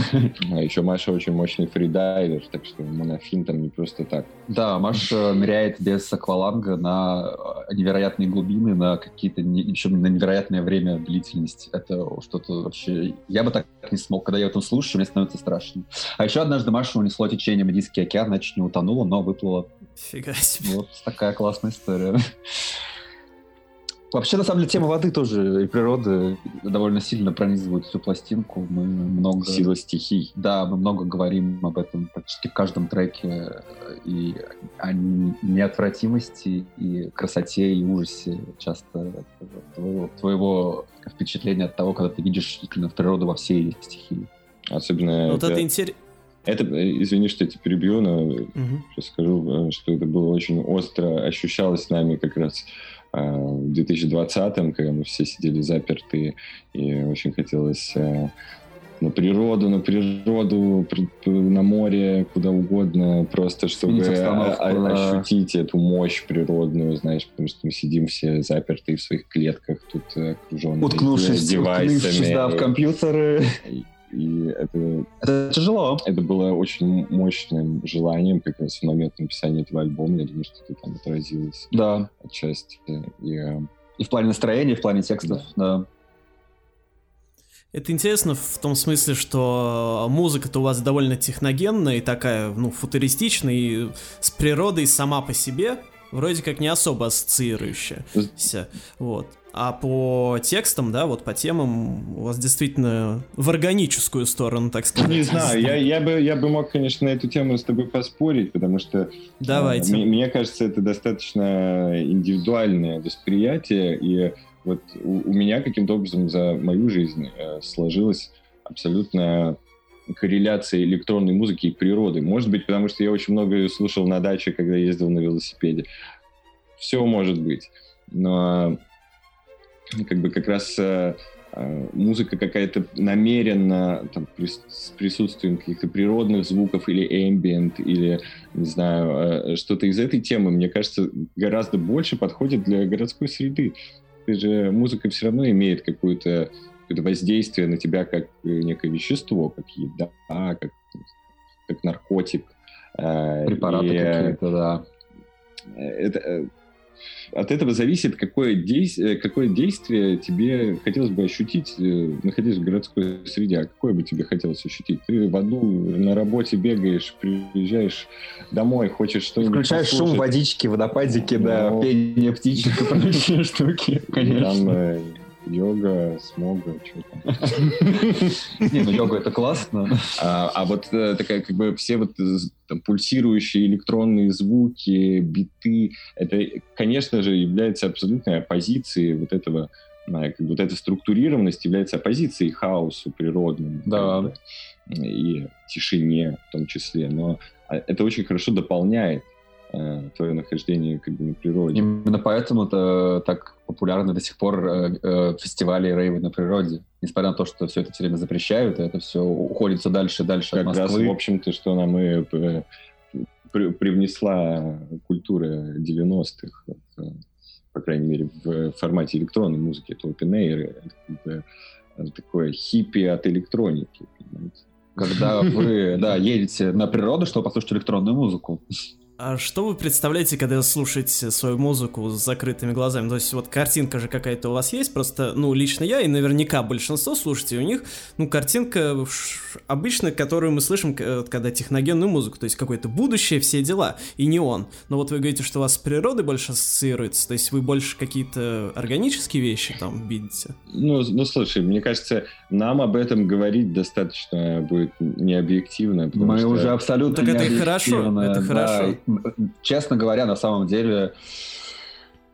А еще Маша очень мощный фридайвер, так что монофин там не просто так. Да, Маша ныряет без акваланга на невероятные глубины, на какие-то, еще на невероятное время длительность. Это что-то вообще... Я бы так не смог. Когда я это слушаю, мне становится страшно. А еще однажды Маша унесло течением Индийский океан, значит, не утонула, но выплыла. Фига себе. Вот такая классная история. Вообще, на самом деле, тема воды тоже и природы довольно сильно пронизывают всю пластинку. Мы много... Сила стихий. Да, мы много говорим об этом практически в каждом треке. И о неотвратимости, и красоте, и ужасе часто твоего, твоего впечатления от того, когда ты видишь действительно природу во всей ее стихии. Особенно... Вот это, это интересно. Это, извини, что я тебя перебью, но угу. скажу, э, что это было очень остро, ощущалось нами как раз в 2020-м, когда мы все сидели заперты, и очень хотелось э, на природу, на природу, на море, куда угодно, просто чтобы ощутить эту мощь природную, знаешь, потому что мы сидим все заперты в своих клетках, тут э, окруженные уткнувшись, девайсами. Уткнувшись, да, в компьютеры. И это, это тяжело. Это было очень мощным желанием как раз в момент написания этого альбома. Я думаю, что это там отразилось. Да. Отчасти. И, э, и в плане настроения, и в плане текстов, да. да. Это интересно в том смысле, что музыка-то у вас довольно техногенная и такая, ну, футуристичная, и с природой сама по себе вроде как не особо ассоциирующаяся. Вот. А по текстам, да, вот по темам у вас действительно в органическую сторону, так сказать. Не знаю, я, я, бы, я бы мог, конечно, на эту тему с тобой поспорить, потому что Давайте. Э, мне кажется, это достаточно индивидуальное восприятие, и вот у, у меня каким-то образом за мою жизнь э, сложилась абсолютно корреляция электронной музыки и природы. Может быть, потому что я очень много слушал на даче, когда ездил на велосипеде. Все может быть. Но как бы как раз э, э, музыка какая-то намеренно там, с присутствием каких-то природных звуков или ambient, или, не знаю, э, что-то из этой темы, мне кажется, гораздо больше подходит для городской среды. Ты же, музыка все равно имеет какое-то какое воздействие на тебя как некое вещество, как еда, как, как наркотик. Препараты какие-то, да. Это, от этого зависит, какое, действие, какое действие тебе хотелось бы ощутить, э, находясь в городской среде. А какое бы тебе хотелось ощутить? Ты в аду на работе бегаешь, приезжаешь домой, хочешь что-нибудь Включаешь послушать. шум водички, водопадики, да, ну, пение птичек и прочие штуки, конечно. Э, йога, смога, что там. Не, ну йога это классно. А, а вот э, такая как бы все вот э, пульсирующие электронные звуки, биты, это, конечно же, является абсолютной оппозицией вот этого как бы вот эта структурированность является оппозицией хаосу природному. Да. И тишине в том числе. Но а, это очень хорошо дополняет э, твое нахождение как бы на природе. Именно поэтому это так популярны до сих пор э, э, фестивали рейвы на природе. Несмотря на то, что все это все время запрещают, и это все уходит все дальше и дальше как от Москвы. Раз, в общем-то, что нам и э, при, привнесла культура 90-х, э, по крайней мере, в формате электронной музыки. Это open air, это такое хиппи от электроники, понимаете? когда вы, да, едете на природу, чтобы послушать электронную музыку. А что вы представляете, когда слушаете свою музыку с закрытыми глазами? То есть вот картинка же какая-то у вас есть, просто, ну, лично я и наверняка большинство слушателей, у них, ну, картинка обычно, которую мы слышим, когда техногенную музыку, то есть какое-то будущее, все дела, и не он. Но вот вы говорите, что у вас с природой больше ассоциируется, то есть вы больше какие-то органические вещи там видите? Ну, ну, слушай, мне кажется, нам об этом говорить достаточно будет необъективно. Мы что... уже абсолютно Так это хорошо, это хорошо. Да, честно говоря, на самом деле,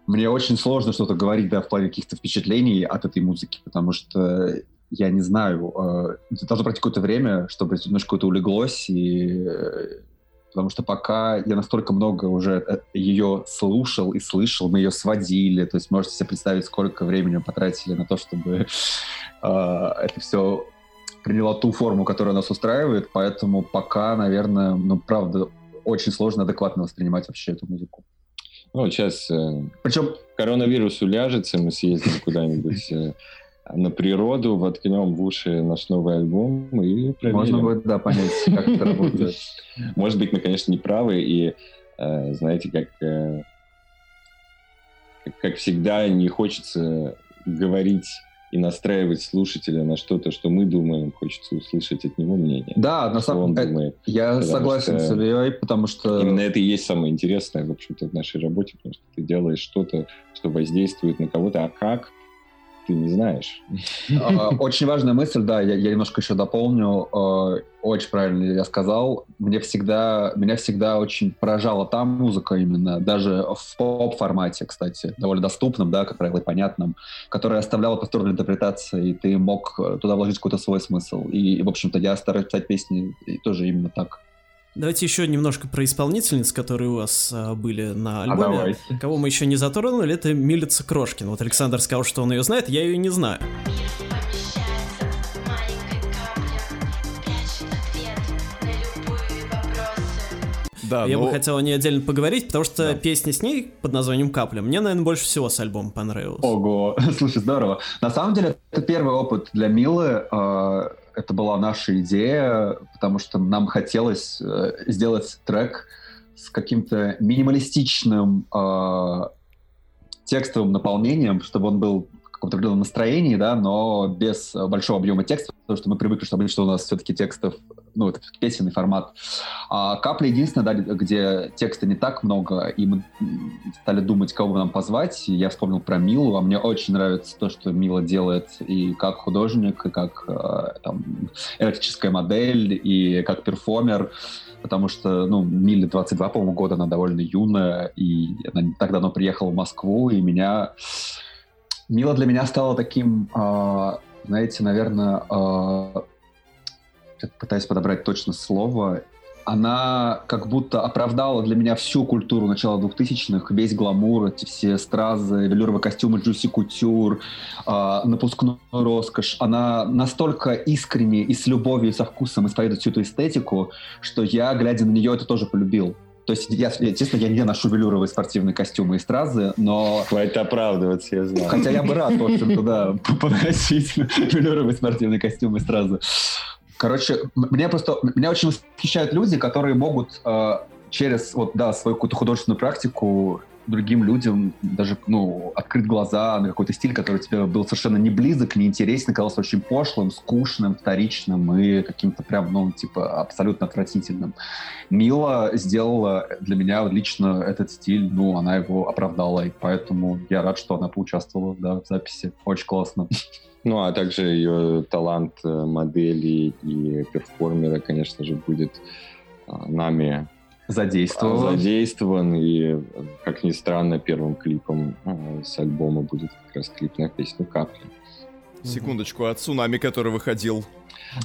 мне очень сложно что-то говорить, да, в плане каких-то впечатлений от этой музыки, потому что я не знаю, э, должно пройти какое-то время, чтобы немножко это улеглось, и э, потому что пока я настолько много уже э, ее слушал и слышал, мы ее сводили, то есть можете себе представить, сколько времени мы потратили на то, чтобы э, это все приняло ту форму, которая нас устраивает, поэтому пока, наверное, ну, правда, очень сложно адекватно воспринимать вообще эту музыку. Ну, сейчас э, Причем... коронавирус уляжется, мы съездим куда-нибудь э, на природу, воткнем в уши наш новый альбом и проверим. Можно будет, да, понять, как это работает. Может быть, мы, конечно, не правы, и, э, знаете, как, как всегда, не хочется говорить и настраивать слушателя на что-то, что мы думаем, хочется услышать от него мнение. Да, на самом деле, я согласен с Ильей, потому что... Именно это и есть самое интересное, в общем-то, в нашей работе, потому что ты делаешь что-то, что воздействует на кого-то, а как, ты не знаешь. А, очень важная мысль, да, я, я немножко еще дополню. А, очень правильно я сказал. Мне всегда, меня всегда очень поражала та музыка именно, даже в поп-формате, кстати, довольно доступном, да, как правило, понятном, которая оставляла простор для интерпретации, и ты мог туда вложить какой-то свой смысл. И, в общем-то, я стараюсь писать песни тоже именно так. Давайте еще немножко про исполнительниц, которые у вас а, были на а альбоме. А Кого мы еще не затронули, это Милица Крошкин. Вот Александр сказал, что он ее знает, я ее не знаю. Да, я но... бы хотел о ней отдельно поговорить, потому что да. песня с ней под названием «Капля» мне, наверное, больше всего с альбома понравилась. Ого, слушай, здорово. На самом деле, это первый опыт для Милы. А, это была наша идея, потому что нам хотелось э, сделать трек с каким-то минималистичным э, текстовым наполнением, чтобы он был каком-то определенном настроении, да, но без большого объема текста, потому что мы привыкли, что обычно у нас все-таки текстов ну, это песенный формат. А «Капля» единственная, да, где текста не так много, и мы стали думать, кого бы нам позвать. Я вспомнил про Милу, а мне очень нравится то, что Мила делает и как художник, и как э, там, эротическая модель, и как перформер потому что, ну, Миле 22, по-моему, года, она довольно юная, и она так давно приехала в Москву, и меня... Мила для меня стала таким, э, знаете, наверное, э, пытаюсь подобрать точно слово, она как будто оправдала для меня всю культуру начала 2000-х, весь гламур, эти все стразы, велюровые костюмы Джуси Кутюр, э, напускную роскошь. Она настолько искренне и с любовью, и со вкусом исповедует всю эту эстетику, что я, глядя на нее, это тоже полюбил. То есть, я, естественно, я не ношу велюровые спортивные костюмы и стразы, но... Хватит оправдываться, я знаю. Хотя я бы рад, в общем-то, да, поносить велюровые спортивные костюмы и стразы. Короче, меня просто меня очень восхищают люди, которые могут э, через вот да свою какую-то художественную практику другим людям даже ну открыть глаза на какой-то стиль, который тебе был совершенно не близок, не интересен, казался очень пошлым, скучным, вторичным и каким-то прям ну типа абсолютно отвратительным. Мила сделала для меня лично этот стиль, ну она его оправдала, и поэтому я рад, что она поучаствовала да, в записи. Очень классно. Ну, а также ее талант э, модели и перформера, конечно же, будет а, нами задействован. задействован. И, как ни странно, первым клипом а, с альбома будет как раз клип на песню «Капли». Секундочку, а «Цунами», который выходил?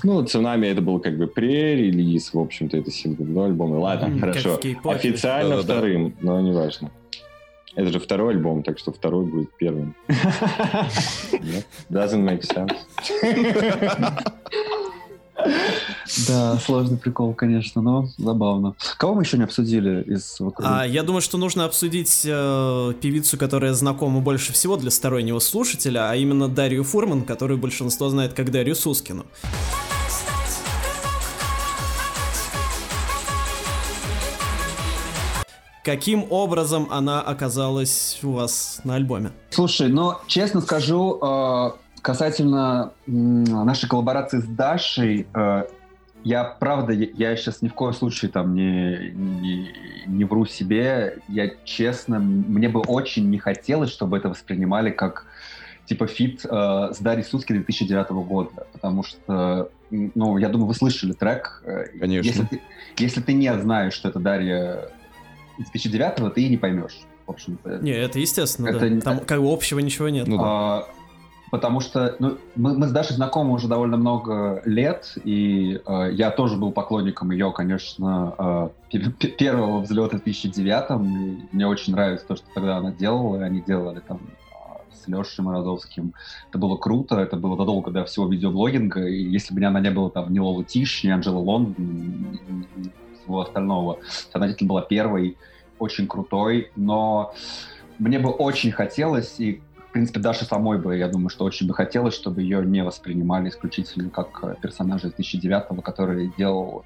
Ну, «Цунами» это был как бы пререлиз, в общем-то, это сингл до альбома. Ладно, mm, хорошо. Официально да, вторым, но неважно. Это же второй альбом, так что второй будет первым. Doesn't make sense. Да, сложный прикол, конечно, но забавно. Кого мы еще не обсудили из... А, я думаю, что нужно обсудить э, певицу, которая знакома больше всего для стороннего слушателя, а именно Дарью Фурман, которую большинство знает как Дарью Сускину. Каким образом она оказалась у вас на альбоме? Слушай, ну, честно скажу, э, касательно э, нашей коллаборации с Дашей, э, я, правда, я сейчас ни в коем случае там не, не, не вру себе. Я честно, мне бы очень не хотелось, чтобы это воспринимали как типа фит э, с Дарьей Суски 2009 года, потому что, ну, я думаю, вы слышали трек. Конечно. Если ты, если ты не знаешь, что это Дарья 2009-го, ты и не поймешь. В общем-то. Не, это естественно, это, да. Там как бы общего ничего нет. Ну, да. а, потому что ну, мы, мы с Дашей знакомы уже довольно много лет, и э, я тоже был поклонником ее, конечно, э, первого взлета в 2009-м. Мне очень нравится то, что тогда она делала, и они делали там с Лешей Морозовским. Это было круто, это было задолго до всего видеоблогинга, и если бы она не было там ни Лолы Тиш, ни Анджела Лондон, всего остального. Она действительно была первой, очень крутой, но мне бы очень хотелось, и в принципе, Даша самой бы, я думаю, что очень бы хотелось, чтобы ее не воспринимали исключительно как персонажа из 2009-го, который делал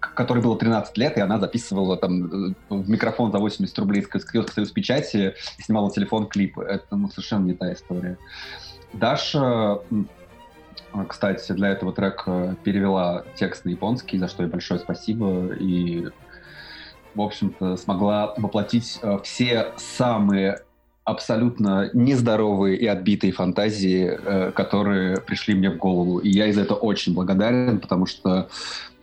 который было 13 лет, и она записывала там в микрофон за 80 рублей с киоска «Союз печати» и снимала телефон клипы. Это ну, совершенно не та история. Даша кстати, для этого трека перевела текст на японский, за что ей большое спасибо. И, в общем-то, смогла воплотить э, все самые абсолютно нездоровые и отбитые фантазии, э, которые пришли мне в голову. И я из за этого очень благодарен, потому что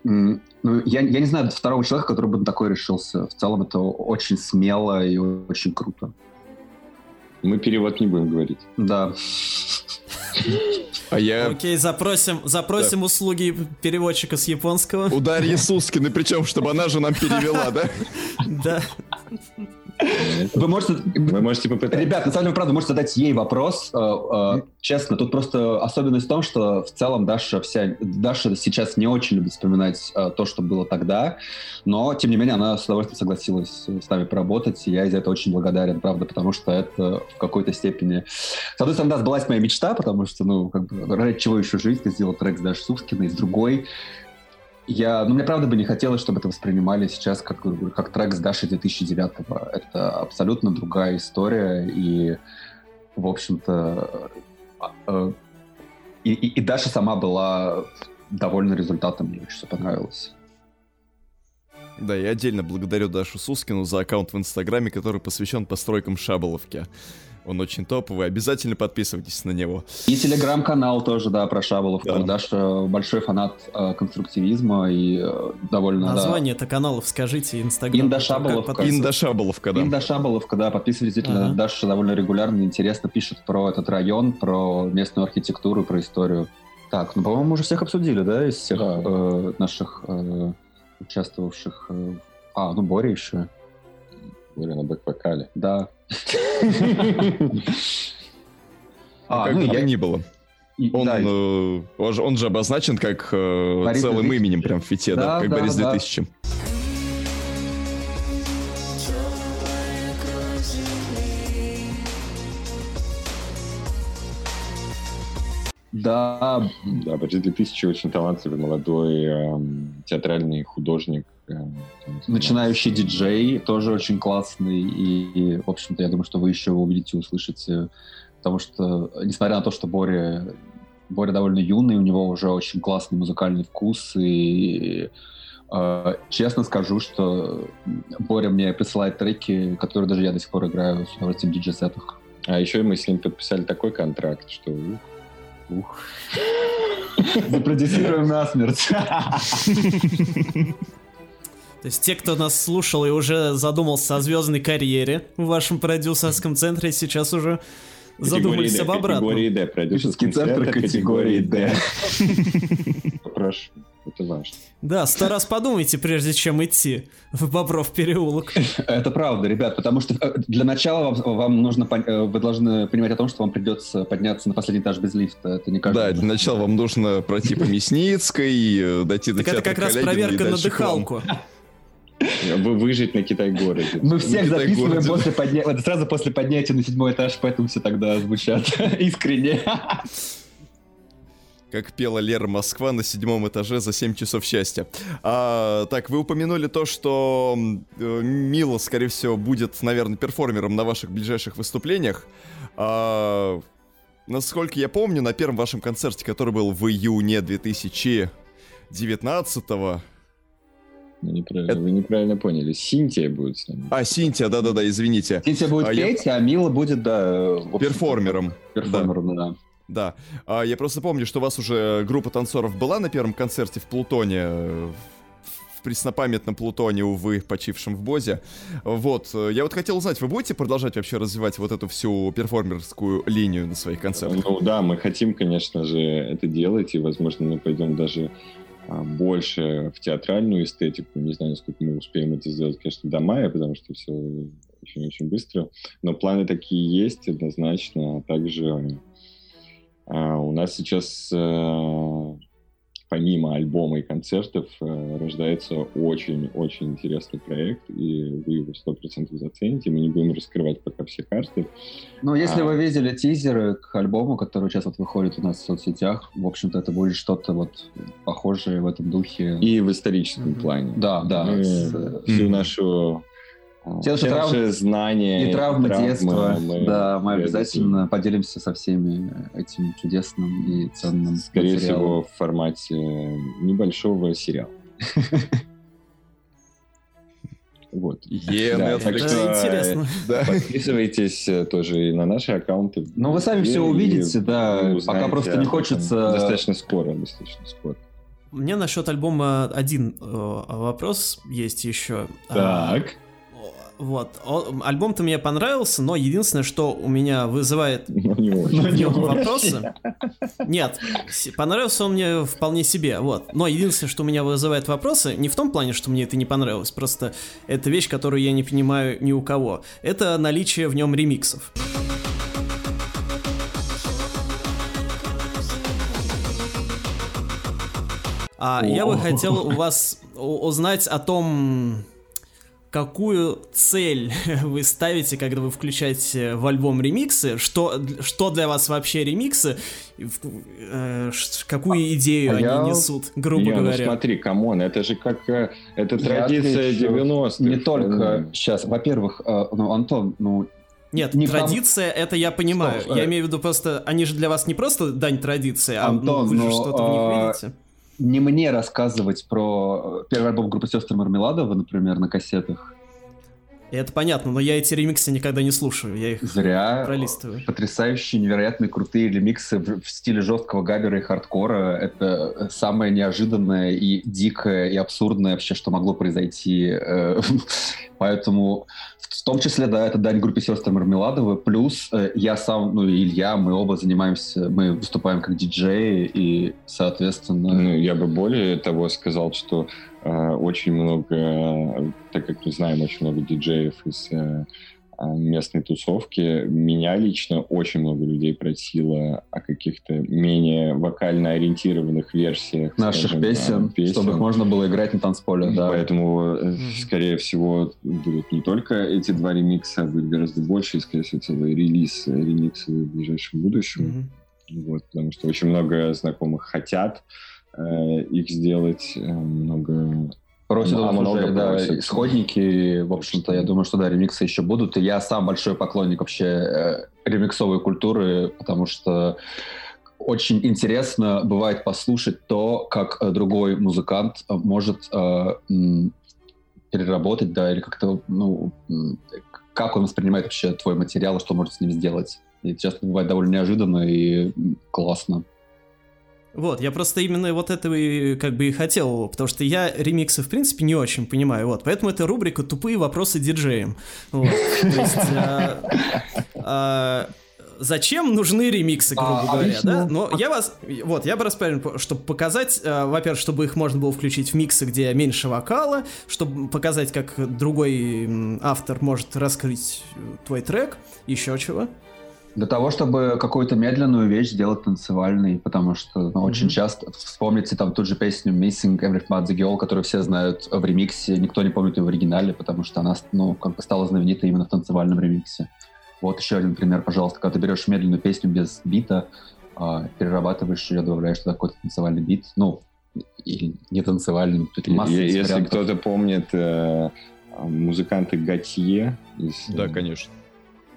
ну, я, я не знаю второго человека, который бы на такое решился. В целом это очень смело и очень круто. Мы перевод не будем говорить. Да. А я... Окей, запросим, запросим да. услуги переводчика с японского. У Дарьи Сускины, причем, чтобы она же нам перевела, да? Да. Вы можете... Вы можете попытаться. Ребят, на самом деле, правда, можете задать ей вопрос. Э, э, честно, тут просто особенность в том, что в целом Даша вся... Даша сейчас не очень любит вспоминать э, то, что было тогда, но, тем не менее, она с удовольствием согласилась с нами поработать, и я за это очень благодарен, правда, потому что это в какой-то степени... С одной стороны, да, сбылась моя мечта, потому что, ну, как бы, ради чего еще жить, ты сделал трек с Дашей Сускиной, с другой я, ну, мне правда бы не хотелось, чтобы это воспринимали сейчас как, как трек с Дашей 2009-го. Это абсолютно другая история, и, в общем-то, а, э, и, и, и Даша сама была довольна результатом, мне очень все понравилось. Да, я отдельно благодарю Дашу Сускину за аккаунт в Инстаграме, который посвящен постройкам Шаболовки. Он очень топовый, обязательно подписывайтесь на него. И телеграм-канал тоже, да, про Шаболов. Да. Даша большой фанат э, конструктивизма и э, довольно... Название да. это каналов скажите, инстаграм. Инда Шаболовка. Инда Шаболовка, да. Инда Шаболовка, да, подписывайтесь. Действительно, ага. Даша довольно регулярно, интересно пишет про этот район, про местную архитектуру, про историю. Так, ну, по-моему, мы уже всех обсудили, да, из всех да. Э, наших э, участвовавших. Э, а, ну, Боря еще. Боря на бэк-вокале. Да, как ну, бы я... ни было. он, да. э, он же обозначен как э, целым 2000. именем прям в фите, да, да как да, Борис да. 2000. Да. Да, Борис 2000 очень талантливый молодой э, театральный художник, Начинающий диджей тоже очень классный. И, и, в общем-то, я думаю, что вы еще увидите, услышите. Потому что, несмотря на то, что Боря, Боря довольно юный, у него уже очень классный музыкальный вкус. И э, честно скажу, что Боря мне присылает треки, которые даже я до сих пор играю в этих диджей-сетах. А еще мы с ним подписали такой контракт, что ух, ух. Запродюсируем насмерть. То есть те, кто нас слушал и уже задумался о звездной карьере в вашем продюсерском центре, сейчас уже задумались об обратном. Категории D. Продюсерский центр категории D. Прошу. Это важно. Да, сто раз подумайте, прежде чем идти в Бобров переулок. Это правда, ребят, потому что э, для начала вам, вам нужно, э, вы должны понимать о том, что вам придется подняться на последний этаж без лифта. Это не Да, для начала вам нужно пройти по Мясницкой, э, дойти до Так это как раз проверка на дыхалку. Вы выжить на Китай-городе. Мы всех записываем после подня... сразу после поднятия на седьмой этаж, поэтому все тогда звучат искренне. как пела Лера Москва на седьмом этаже за 7 часов счастья. А, так, вы упомянули то, что э, Мила, скорее всего, будет, наверное, перформером на ваших ближайших выступлениях. А, насколько я помню, на первом вашем концерте, который был в июне 2019 -го, ну, неправильно, Это... Вы неправильно поняли. Синтия будет с нами. А, Синтия, да-да-да, извините. Синтия будет а петь, я... а Мила будет, да... Перформером. Перформером, да. да. Да. А, я просто помню, что у вас уже группа танцоров была на первом концерте в Плутоне, в преснопамятном Плутоне, увы, почившем в Бозе. Вот. Я вот хотел узнать, вы будете продолжать вообще развивать вот эту всю перформерскую линию на своих концертах? Ну да, мы хотим, конечно же, это делать, и, возможно, мы пойдем даже больше в театральную эстетику. Не знаю, насколько мы успеем это сделать, конечно, до мая, потому что все очень-очень быстро. Но планы такие есть однозначно. А также а, у нас сейчас э, помимо альбома и концертов э, рождается очень-очень интересный проект, и вы его сто процентов зацените. Мы не будем раскрывать пока все карты. Ну, если а... вы видели тизеры к альбому, который сейчас вот выходит у нас в соцсетях, в общем-то, это будет что-то вот похожее в этом духе. И в историческом mm-hmm. плане. Да, да. Мы с... всю нашу все наши трав... знания и травмы, и травмы детства. Мы, да, мы обязательно поделимся со всеми этим чудесным и ценным Скорее материалом. всего, в формате небольшого сериала. Вот. Yeah, да, так что интересно. Да. подписывайтесь э, тоже и на наши аккаунты. Ну, вы сами все увидите, да. Пока просто не хочется... Достаточно скоро, достаточно скоро. Мне насчет альбома один э, вопрос есть еще. Так. Вот. Альбом-то мне понравился, но единственное, что у меня вызывает не вопросы... Нет, понравился он мне вполне себе, вот. Но единственное, что у меня вызывает вопросы, не в том плане, что мне это не понравилось, просто это вещь, которую я не понимаю ни у кого. Это наличие в нем ремиксов. А я бы хотел у вас узнать о том, какую цель вы ставите, когда вы включаете в альбом ремиксы, что, что для вас вообще ремиксы, э, какую а, идею а они я... несут, грубо не, ну говоря. Ну смотри, come on, это же как, э, это традиция 90-х. Не только сейчас, во-первых, э, ну, Антон, ну, нет, не традиция, ком... это я понимаю. Стоп, я имею в виду просто, они же для вас не просто дань традиции, а ну, Антон, ну, вы же что-то в них а, видите не мне рассказывать про первый альбом группы сестры Мармеладова, например, на кассетах. это понятно, но я эти ремиксы никогда не слушаю, я их Зря. пролистываю. Потрясающие, невероятные, крутые ремиксы в, в стиле жесткого габера и хардкора. Это самое неожиданное и дикое и абсурдное вообще, что могло произойти. Э, поэтому в том числе, да, это дань группе сестры Мармеладовы. Плюс э, я сам, ну и Илья, мы оба занимаемся, мы выступаем как диджеи, и, соответственно... Ну, я бы более того сказал, что э, очень много, так как мы знаем, очень много диджеев из э, местной тусовки. Меня лично очень много людей просило о каких-то менее вокально ориентированных версиях наших скажем, песен, песен, чтобы их можно было играть на танцполе. Да. Поэтому, mm-hmm. скорее всего, будут не только эти два ремикса, а будет гораздо больше, и, скорее всего, целый релиз ремиксы в ближайшем будущем. Mm-hmm. Вот, потому что очень много знакомых хотят э, их сделать, э, много Просят а много уже, да, исходники, в общем-то, я думаю, что да, ремиксы еще будут. И я сам большой поклонник вообще э, ремиксовой культуры, потому что очень интересно бывает послушать то, как э, другой музыкант э, может э, переработать, да, или как-то, ну, как он воспринимает вообще твой материал, что может с ним сделать. И часто бывает довольно неожиданно и классно. Вот, я просто именно вот этого и как бы и хотел, потому что я ремиксы в принципе не очень понимаю, вот, поэтому это рубрика «Тупые вопросы диджеям». Вот, то есть, а, а, зачем нужны ремиксы, грубо а, говоря, да? Но я вас, вот, я бы расправил, чтобы показать, а, во-первых, чтобы их можно было включить в миксы, где меньше вокала, чтобы показать, как другой автор может раскрыть твой трек, еще чего. Для того, чтобы какую-то медленную вещь сделать танцевальной, потому что ну, mm-hmm. очень часто, вспомните там ту же песню Missing Every Mad the Girl, которую все знают в ремиксе, никто не помнит ее в оригинале, потому что она, ну, как бы стала знаменитой именно в танцевальном ремиксе. Вот еще один пример, пожалуйста, когда ты берешь медленную песню без бита, а, перерабатываешь ее, добавляешь туда какой-то танцевальный бит, ну, или не танцевальный, масса Если кто-то помнит э, музыканты Готье. Из, да, конечно.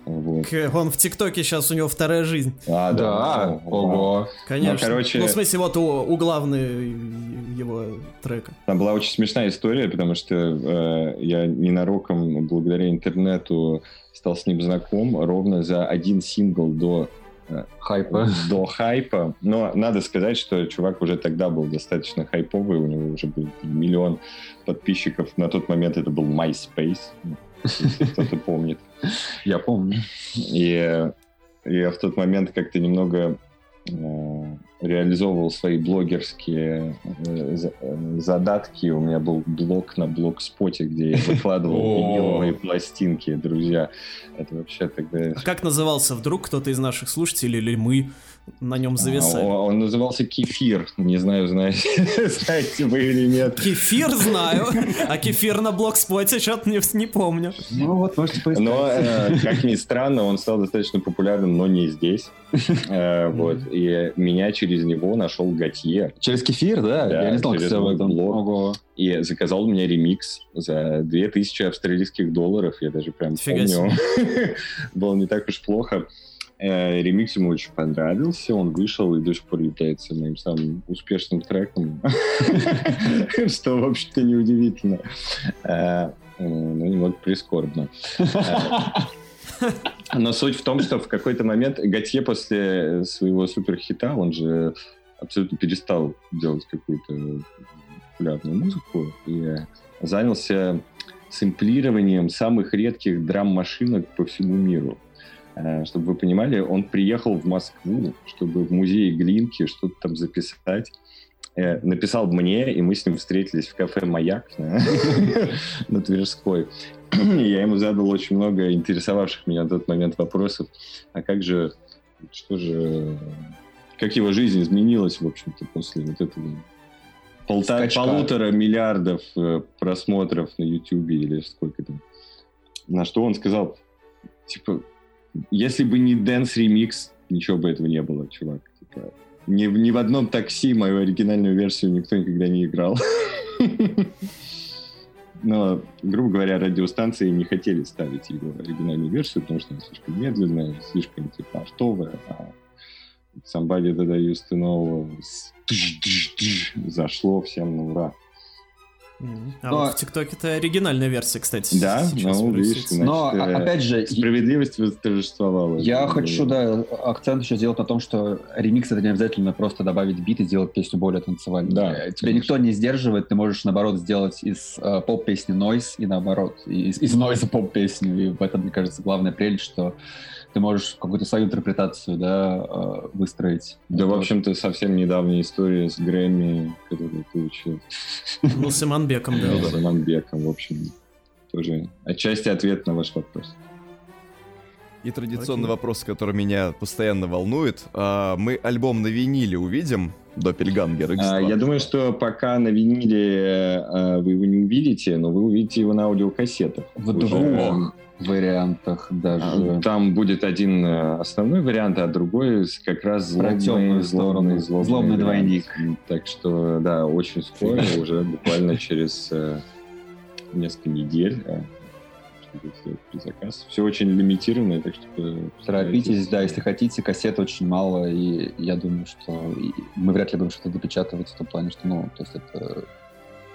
Вот. Он в ТикТоке сейчас, у него вторая жизнь. А, да, ого. Конечно. Ну, короче... ну, в смысле, вот у, у главной его трека. Там была очень смешная история, потому что э, я ненароком, благодаря интернету, стал с ним знаком ровно за один сингл до э, хайпа. До хайпа. Но надо сказать, что чувак уже тогда был достаточно хайповый, у него уже был миллион подписчиков. На тот момент это был MySpace кто-то помнит. Я помню. И я в тот момент как-то немного э, реализовывал свои блогерские э, э, задатки. У меня был блог на блогспоте, где я выкладывал виниловые пластинки, друзья. Это вообще тогда... А как назывался вдруг кто-то из наших слушателей или мы на нем зависали. А, он назывался Кефир. Не знаю, знаете, знаете вы или нет. Кефир знаю, а Кефир на блокспоте что-то не, не помню. Ну вот, можете поискать. Но, э, как ни странно, он стал достаточно популярным, но не здесь. Э, вот. И меня через него нашел Готье. Через Кефир, да? да Я не знал, через мой блог. И заказал мне ремикс за 2000 австралийских долларов. Я даже прям помню. Было не так уж плохо. Э, ремикс ему очень понравился, он вышел и до сих пор является моим самым успешным треком, что, в общем-то, неудивительно, э, но немного прискорбно. Но суть в том, что в какой-то момент Готье после своего суперхита, он же абсолютно перестал делать какую-то популярную музыку и занялся сэмплированием самых редких драм-машинок по всему миру. Э, чтобы вы понимали, он приехал в Москву, чтобы в музее Глинки что-то там записать. Э, написал мне, и мы с ним встретились в кафе «Маяк» на Тверской. Я ему задал очень много интересовавших меня на тот момент вопросов. А как же, что же, как его жизнь изменилась, в общем-то, после вот этого полтора, полутора миллиардов э, просмотров на YouTube или сколько там. На что он сказал, типа, если бы не Dance Remix, ничего бы этого не было, чувак. Типа, ни, ни в одном такси мою оригинальную версию никто никогда не играл. Но, грубо говоря, радиостанции не хотели ставить его оригинальную версию, потому что она слишком медленная, слишком типа артовая. А Somebody That I Used to Know зашло всем на ура. А но... вот в ТикТоке это оригинальная версия, кстати. Да, ну, видишь, значит, Но, э, опять же... Справедливость восторжествовала. Я хочу, да, акцент еще сделать на том, что ремикс это не обязательно просто добавить бит и сделать песню более танцевальной. Да, Тебя конечно. никто не сдерживает, ты можешь, наоборот, сделать из э, поп-песни нойс и наоборот, из, из нойса поп-песню. И в этом, мне кажется, главная прелесть, что ты можешь какую-то свою интерпретацию да, э, выстроить. Да, в общем-то, совсем недавняя история с Грэмми, которую ты учил. Ну, с Иманбеком, да. С Иманбеком, в общем, тоже отчасти ответ на ваш вопрос. И традиционный okay. вопрос, который меня постоянно волнует. А, мы альбом на виниле увидим? Доппельгангер X2. А, я думаю, что пока на виниле а, вы его не увидите, но вы увидите его на аудиокассетах. В двух вариантах даже. А, там будет один э, основной вариант, а другой как раз злобный, злобный, злобный, злобный двойник. Так что, да, очень скоро, уже буквально через э, несколько недель э, сделать предзаказ. Все очень лимитированное, так что... Торопитесь, да, если хотите, кассет очень мало, и я думаю, что мы вряд ли будем что-то допечатывать в том плане, что, ну, то есть это...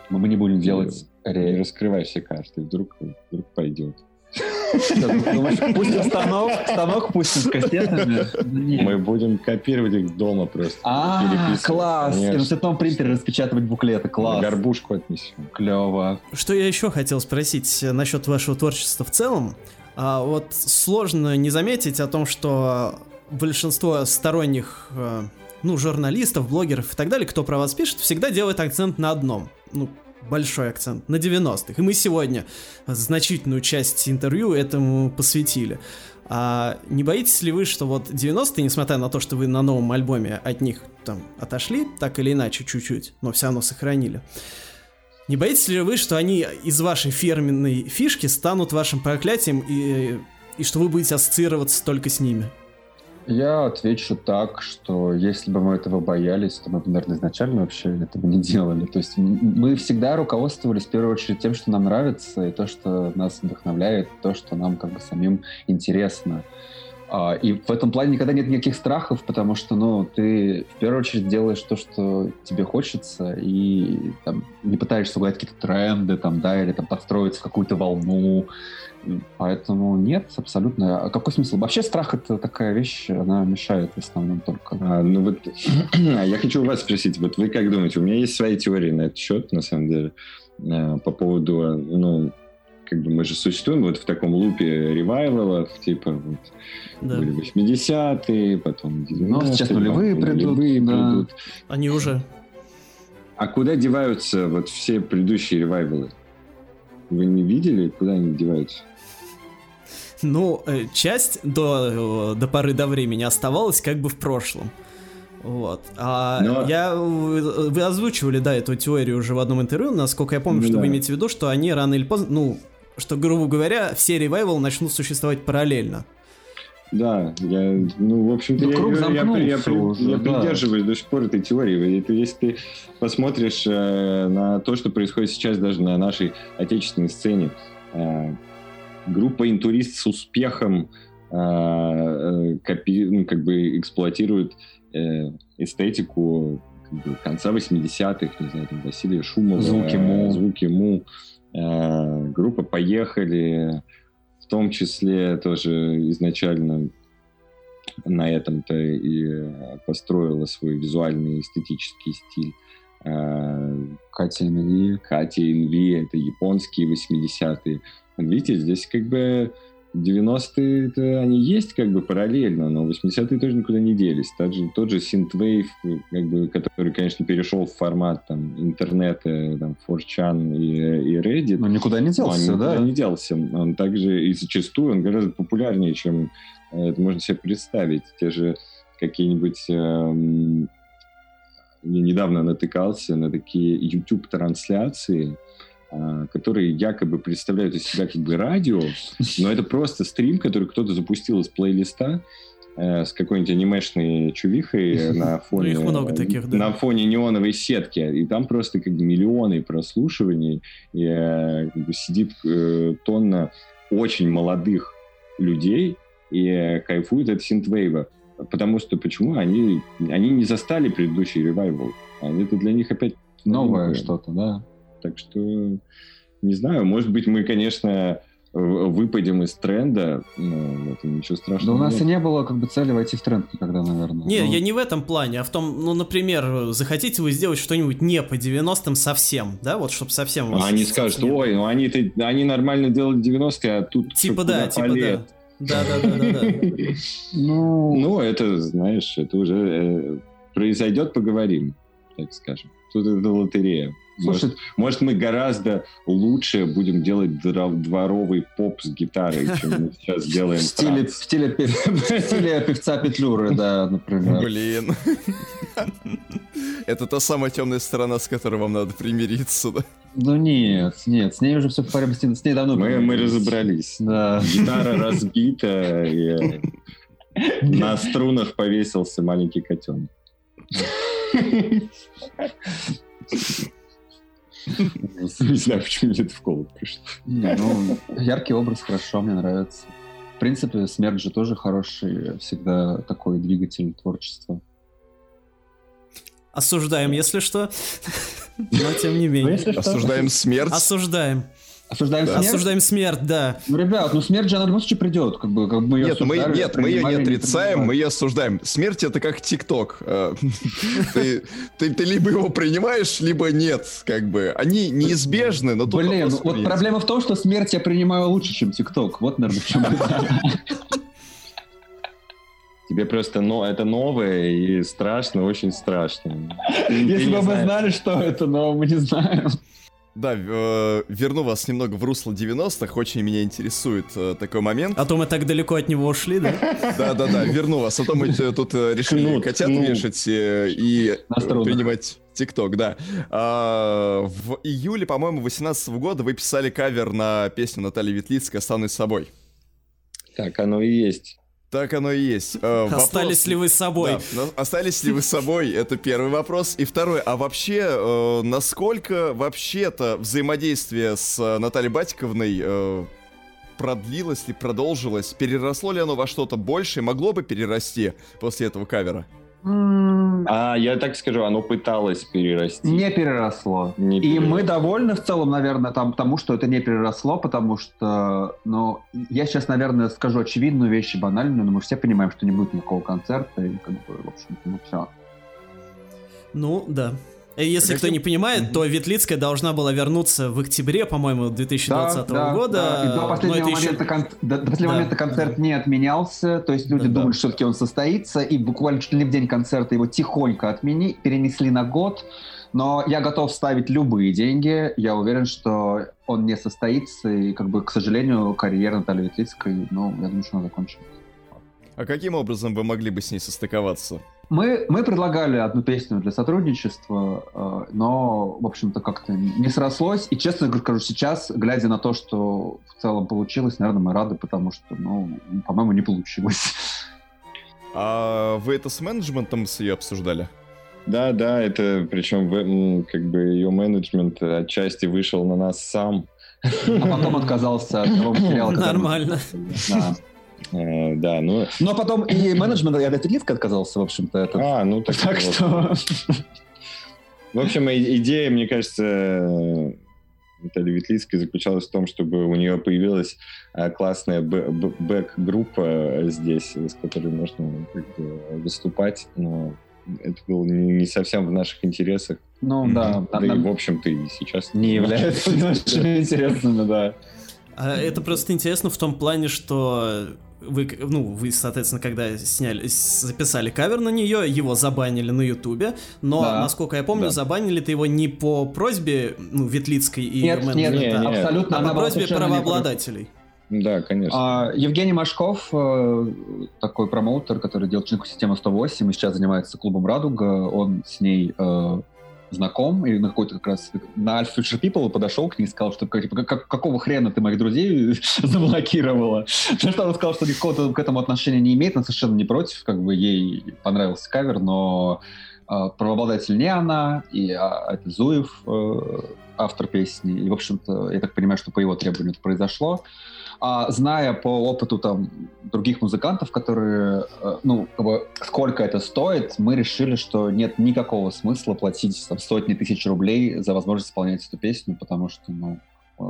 Мы не будем делать... Не раскрывай все карты, вдруг, вдруг пойдет. Пусть станок, станок пустим с кассетами. Мы будем копировать их дома просто. А, класс! И на цветном принтере распечатывать буклеты, класс. Горбушку отнесем. Клево. Что я еще хотел спросить насчет вашего творчества в целом? А, вот сложно не заметить о том, что большинство сторонних э, ну, журналистов, блогеров и так далее, кто про вас пишет, всегда делает акцент на одном. Ну, большой акцент на 90-х. И мы сегодня значительную часть интервью этому посвятили. А не боитесь ли вы, что вот 90-е, несмотря на то, что вы на новом альбоме от них там отошли, так или иначе чуть-чуть, но все равно сохранили, не боитесь ли вы, что они из вашей фирменной фишки станут вашим проклятием и, и что вы будете ассоциироваться только с ними? Я отвечу так, что если бы мы этого боялись, то мы бы, наверное, изначально вообще этого не делали. То есть мы всегда руководствовались в первую очередь тем, что нам нравится, и то, что нас вдохновляет, то, что нам как бы самим интересно. А, и в этом плане никогда нет никаких страхов, потому что, ну, ты в первую очередь делаешь то, что тебе хочется, и там, не пытаешься угадать какие-то тренды, там, да, или там подстроиться в какую-то волну, Поэтому нет, абсолютно. А какой смысл? Вообще страх это такая вещь, она мешает в основном только. А, ну вот, я хочу у вас спросить, вот вы как думаете, у меня есть свои теории на этот счет, на самом деле, э, по поводу, ну, как бы мы же существуем вот в таком лупе ревайвалов, типа вот да. были 80-е, потом 90-е. Ну, сейчас нулевые придут. Нулевые да. придут. Они уже. А куда деваются вот все предыдущие ревайвалы? Вы не видели, куда они деваются? Ну, э, часть до, э, до поры до времени оставалась как бы в прошлом. Вот. А Но... я... Вы озвучивали, да, эту теорию уже в одном интервью, насколько я помню, ну, что да. вы имеете в виду, что они рано или поздно, ну, что, грубо говоря, все ревайвалы начнут существовать параллельно. Да, я, ну, в общем-то, ну, я, я, я, я, уже, я да. придерживаюсь до сих пор этой теории. Это, если ты посмотришь э, на то, что происходит сейчас даже на нашей отечественной сцене, э, группа интурист с успехом э, э копи, ну, как бы эксплуатирует э, эстетику как бы, конца 80-х, не знаю, там, Василия Шумова, звуки Му, звуки Му группа «Поехали», в том числе тоже изначально на этом-то и построила свой визуальный эстетический стиль. А, Катя Инви. Катя Инви, это японские 80-е. Видите, здесь как бы 90-е они есть как бы параллельно, но 80-е тоже никуда не делись. Тот же, тот же Synthwave, как бы, который, конечно, перешел в формат там, интернета, там, 4chan и, и Reddit. Но никуда не делся, он да? никуда не делся. Он также и зачастую он гораздо популярнее, чем э, это можно себе представить. Те же какие-нибудь... Эм, я недавно натыкался на такие YouTube-трансляции, которые якобы представляют из себя как бы радио, но это просто стрим, который кто-то запустил из плейлиста э, с какой-нибудь анимешной чувихой на фоне, Их много таких, да. на фоне неоновой сетки. И там просто как бы миллионы прослушиваний. И э, как бы сидит э, тонна очень молодых людей и э, кайфует от синтвейва. Потому что почему? Они, они не застали предыдущий ревайвал. Это для них опять новое что-то, да. Так что, не знаю, может быть, мы, конечно, выпадем из тренда, но это ничего страшного. Да у нас нет. и не было как бы цели войти в тренд никогда, наверное. Не, но... я не в этом плане, а в том, ну, например, захотите вы сделать что-нибудь не по 90-м совсем, да, вот, чтобы совсем... А они скажут, ой, ну они, они нормально делали 90-е, а тут... Типа да, типа да. Да, да, да, да, да. Ну, ну, это, знаешь, это уже э, произойдет, поговорим, так скажем. Тут это лотерея. Слушай, может, может, мы гораздо лучше будем делать дворовый поп с гитарой, чем мы сейчас делаем. В стиле, в стиле, в стиле певца Петлюры, да, например. Блин. Это та самая темная сторона, с которой вам надо примириться, да? Ну нет, нет, с ней уже все в порядке, с ней давно Мы, мы разобрались. Да. Гитара разбита, и на струнах повесился маленький котенок. Не знаю, почему мне это в голову пришло. Ну, яркий образ, хорошо, мне нравится. В принципе, смерть же тоже хороший, всегда такой двигатель творчества. Осуждаем, если что. Но тем не менее. Осуждаем смерть. Осуждаем. Осуждаем да. смерть? Осуждаем смерть, да. Ну, ребят, ну смерть же она в любом случае придет. Как бы, как мы нет, мы, нет, мы ее не отрицаем, мы ее осуждаем. Смерть это как ТикТок. Э, ты, ты, ты либо его принимаешь, либо нет. Как бы. Они неизбежны, но тут Блин, вот проблема в том, что смерть я принимаю лучше, чем ТикТок. Вот, наверное, в чем Тебе просто но, это новое и страшно, очень страшно. Если бы мы знали, что это, но мы не знаем. Да, э, верну вас немного в русло 90-х. Очень меня интересует э, такой момент. А то мы так далеко от него ушли, да? Да-да-да, верну вас. А то мы э, тут э, решили котят вешать э, и принимать ТикТок, да. А, в июле, по-моему, 18 года вы писали кавер на песню Натальи Ветлицкой «Останусь собой». Так, оно и есть. Так оно и есть. Э, Остались вопрос- ли вы собой? Да, остались ли вы собой? Это первый вопрос. И второй, а вообще, э, насколько вообще-то взаимодействие с э, Натальей Батиковной э, продлилось ли, продолжилось? Переросло ли оно во что-то большее? Могло бы перерасти после этого кавера? А, я так скажу, оно пыталось перерасти. Не переросло. Не И переросло. мы довольны в целом, наверное, там, тому, что это не переросло, потому что, ну, я сейчас, наверное, скажу очевидную вещь и банальную, но мы все понимаем, что не будет никакого концерта, и как бы, в общем ну, все. Ну, да. И Если кто не понимает, то Ветлицкая должна была вернуться в октябре, по-моему, 2020 года. И до последнего, это еще- момента, кон- до, до последнего Да, момента концерт да. не отменялся, то есть люди Да, да. думали, что все-таки он состоится, и буквально чуть ли не в день концерта его тихонько отмени, перенесли на год, но я готов ставить любые деньги, я уверен, что он не состоится, и, как бы, к сожалению, карьера Натальи Ветлицкой, ну, я думаю, что она закончилась. А каким образом вы могли бы с ней состыковаться? Мы, мы предлагали одну песню для сотрудничества, э, но, в общем-то, как-то не срослось. И честно скажу, сейчас, глядя на то, что в целом получилось, наверное, мы рады, потому что, ну, по-моему, не получилось. А вы это с менеджментом с ее обсуждали? Да, да, это причем как бы ее менеджмент отчасти вышел на нас сам. А потом отказался от того материала. мы- Нормально. Да. Э, Да, ну, Но потом и менеджмент, я от Ветлицкой отказался, в общем-то. это- а, ну так, Так что... В общем, идея, мне кажется, Натальи Ветлицкой заключалась в том, чтобы у нее появилась э, классная бэк-группа здесь, с которой можно как бы, выступать, но это было не совсем в наших интересах. Ну да, Да нам- и, в общем-то, и сейчас не является очень интересным, да. А Это просто интересно в том плане, что вы, ну, вы, соответственно, когда сняли, записали кавер на нее, его забанили на Ютубе, но, Да. насколько я помню, Да. забанили-то его не по просьбе, ну, Ветлицкой и Нет, её нет, менеджмента, не, а- не. абсолютно. а по просьбе правообладателей. Да, конечно. А, Евгений Машков, э, такой промоутер, который делал чинку систему 108 и сейчас занимается клубом «Радуга», он с ней э, знаком, и на какой-то как раз на Alpha Future People подошел к ней и сказал, что типа, как- какого хрена ты моих друзей заблокировала? На что она сказала, что никакого к этому отношения не имеет, она совершенно не против, как бы ей понравился кавер, но э, правообладатель не она, и а, это Зуев, э, автор песни, и, в общем-то, я так понимаю, что по его требованию это произошло. А зная по опыту там других музыкантов, которые, э, ну, как бы, сколько это стоит, мы решили, что нет никакого смысла платить там, сотни тысяч рублей за возможность исполнять эту песню, потому что, ну, э,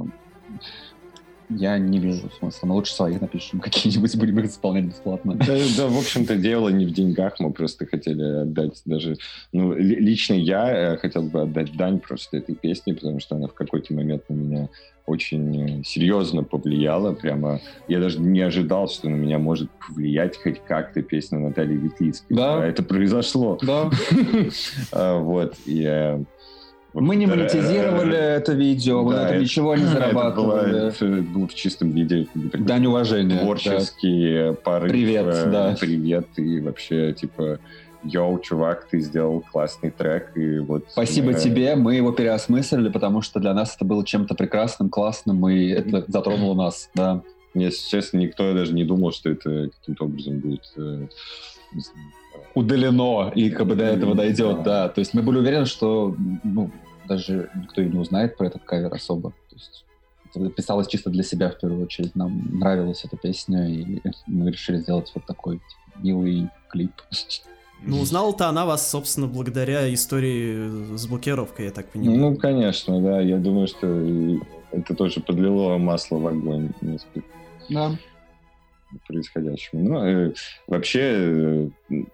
я не вижу смысла. Мы лучше свои напишем какие-нибудь, будем их исполнять бесплатно. Да, да, в общем-то, дело не в деньгах, мы просто хотели отдать даже... Ну, ли- лично я э, хотел бы отдать дань просто этой песне, потому что она в какой-то момент на меня очень э, серьезно повлияла. Прямо я даже не ожидал, что на меня может повлиять хоть как-то песня Натальи Ветлицкой. Да. Это произошло. Да. А, Вот, и... э, Мы не монетизировали э, это видео, мы на этом это- ничего не зарабатывали. Это было в чистом виде. Дань уважения. творческий порыв. Привет, э, да. Привет, и вообще, типа, йоу, чувак, ты сделал классный трек, и вот... Спасибо э, тебе, мы его переосмыслили, потому что для нас это было чем-то прекрасным, классным, и это затронуло нас, да. Если честно, никто даже не думал, что это каким-то образом будет... Удалено, и как бы до этого дойдет, да. То есть мы были уверены, что ну, даже никто и не узнает про этот кавер особо. То есть это писалось чисто для себя в первую очередь. Нам нравилась эта песня, и мы решили сделать вот такой типа, милый клип. Ну, узнала-то она вас, собственно, благодаря истории с блокировкой, я так понимаю. Ну, конечно, да. Я думаю, что это тоже подлило масло в огонь несколько Да. Происходящему. Ну, э, вообще, э,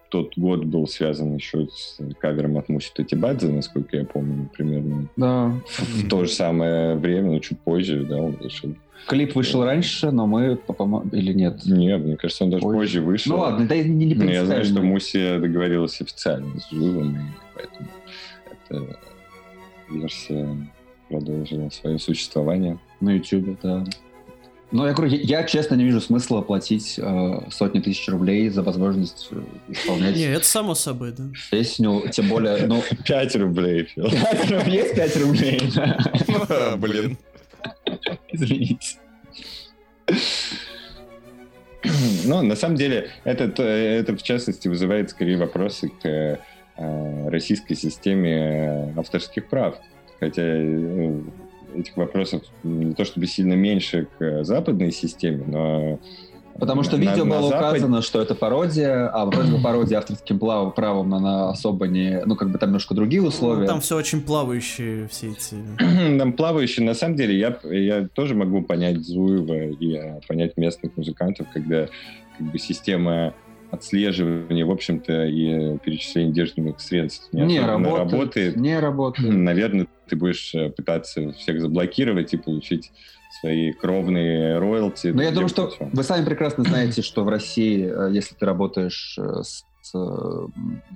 тот год был связан еще с кавером от Муси Татибадзе, насколько я помню, примерно Да. в то же самое время, но чуть позже, да, он вышел. Клип вышел раньше, но мы, по-моему, или нет? Нет, мне кажется, он даже Позже. позже вышел. Ну ладно, да не, не Но я знаю, что. Муси договорилась официально с Живым, и поэтому эта версия продолжила свое существование. На Ютубе, да. Но я говорю, я, я честно не вижу смысла платить э, сотни тысяч рублей за возможность э, исполнять Не, это само собой, да. песню, тем более, ну, 5 рублей, Фил. 5 рублей, есть 5 рублей, да. Блин. Извините. Ну, на самом деле, это, это в частности вызывает скорее вопросы к э, российской системе авторских прав. Хотя э, этих вопросов не то чтобы сильно меньше к западной системе, но Потому что на, видео на, было на указано, что это пародия, а вроде бы пародия авторским правом она особо не... Ну, как бы там немножко другие условия. Ну, там все очень плавающие, все эти... там плавающие. На самом деле, я, я тоже могу понять Зуева и а, понять местных музыкантов, когда как бы система отслеживания, в общем-то, и перечисления денежных средств не, не работает, работает. Не работает. Наверное, ты будешь э, пытаться всех заблокировать и получить свои кровные роялти. Но я думаю, что все. вы сами прекрасно знаете, что в России, э, если ты работаешь э, с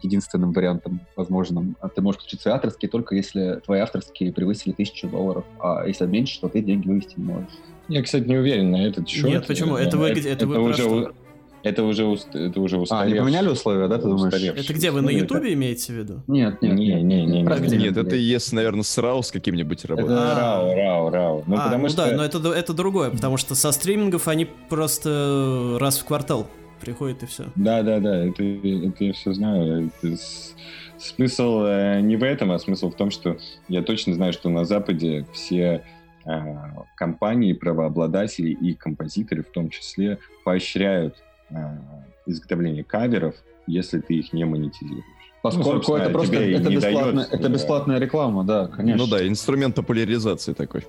единственным вариантом возможным, а ты можешь включить свои авторские, только если твои авторские превысили тысячу долларов, а если меньше, то ты деньги вывести не можешь. Я, кстати, не уверен на этот счет. Нет, почему? Это вы, это, это вы уже, это уже, это уже устаревшее. А, они поменяли условия, да, ты думаешь? Это где, вы на Ютубе имеете в виду? Нет, нет, не, не, не, не, нет, это если, наверное, с RAW с каким-нибудь работает. Это RAW, RAW, RAW. Ну, а, потому ну что... да, но это, это другое, потому что со стримингов они просто раз в квартал приходят и все. Да, да, да, это, это я все знаю. Это смысл э, не в этом, а смысл в том, что я точно знаю, что на Западе все э, компании, правообладатели и композиторы в том числе поощряют изготовления каверов, если ты их не монетизируешь. Поскольку ну, это просто это, бесплатная, дает, это бесплатная реклама, да, конечно. Ну да, инструмент популяризации такой.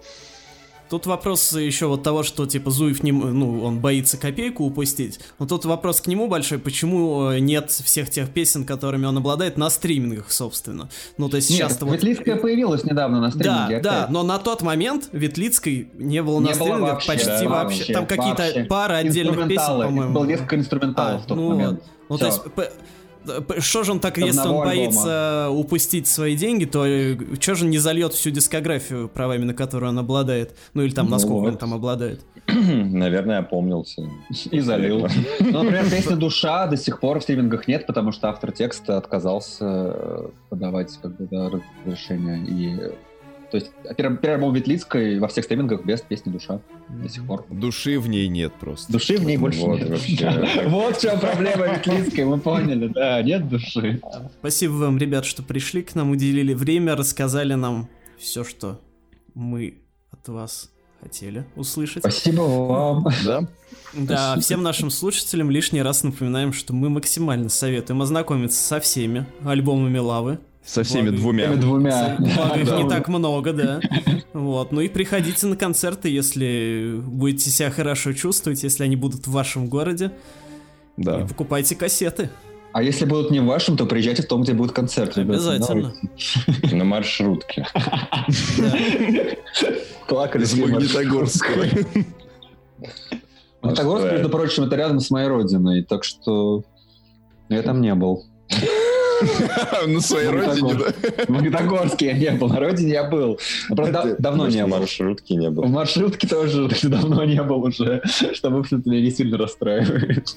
Тут вопрос еще вот того, что типа Зуев не, ну, он боится копейку упустить. Но тут вопрос к нему большой, почему э, нет всех тех песен, которыми он обладает на стримингах, собственно. Ну, то есть нет, вот... Ветлицкая появилась недавно на стриминге. Да, да, но на тот момент Ветлицкой не было не на стримингах вообще, почти да, вообще. Там какие-то пары отдельных песен, по-моему. Было несколько инструменталов а, в тот ну, момент. Ну, Все. то есть что же он так, если он боится альбома. упустить свои деньги, то э, что же не зальет всю дискографию правами, на которую он обладает? Ну или там, ну, насколько вот. он там обладает? Наверное, опомнился. И залил. Ну, например, песня «Душа» до сих пор в стримингах нет, потому что автор текста отказался э, подавать как бы, да, разрешение. И то есть первый, первый альбом Ветлицкой во всех стримингах без песни «Душа» до сих пор. Души в ней нет просто. Души в ней больше вот, нет. Вообще. Вот в чем проблема Ветлицкой, мы поняли, да, нет души. Спасибо вам, ребят, что пришли к нам, уделили время, рассказали нам все, что мы от вас хотели услышать. Спасибо вам. Да. Да, всем нашим слушателям лишний раз напоминаем, что мы максимально советуем ознакомиться со всеми альбомами Лавы, со всеми Благо, двумя. двумя. Благо их не так много, да. Вот. Ну и приходите на концерты, если будете себя хорошо чувствовать, если они будут в вашем городе. Да. И покупайте кассеты. А если будут не в вашем, то приезжайте в том, где будет концерт. Обязательно. На маршрутке. Плакали с Магнитогорского. Магнитогорск, между прочим, это рядом с моей родиной, так что я там не был. На своей родине, да? В Магнитогорске я не был, на родине я был. Правда, давно не был. В маршрутке не был. В маршрутке тоже давно не был уже, что, в общем-то, меня не сильно расстраивает.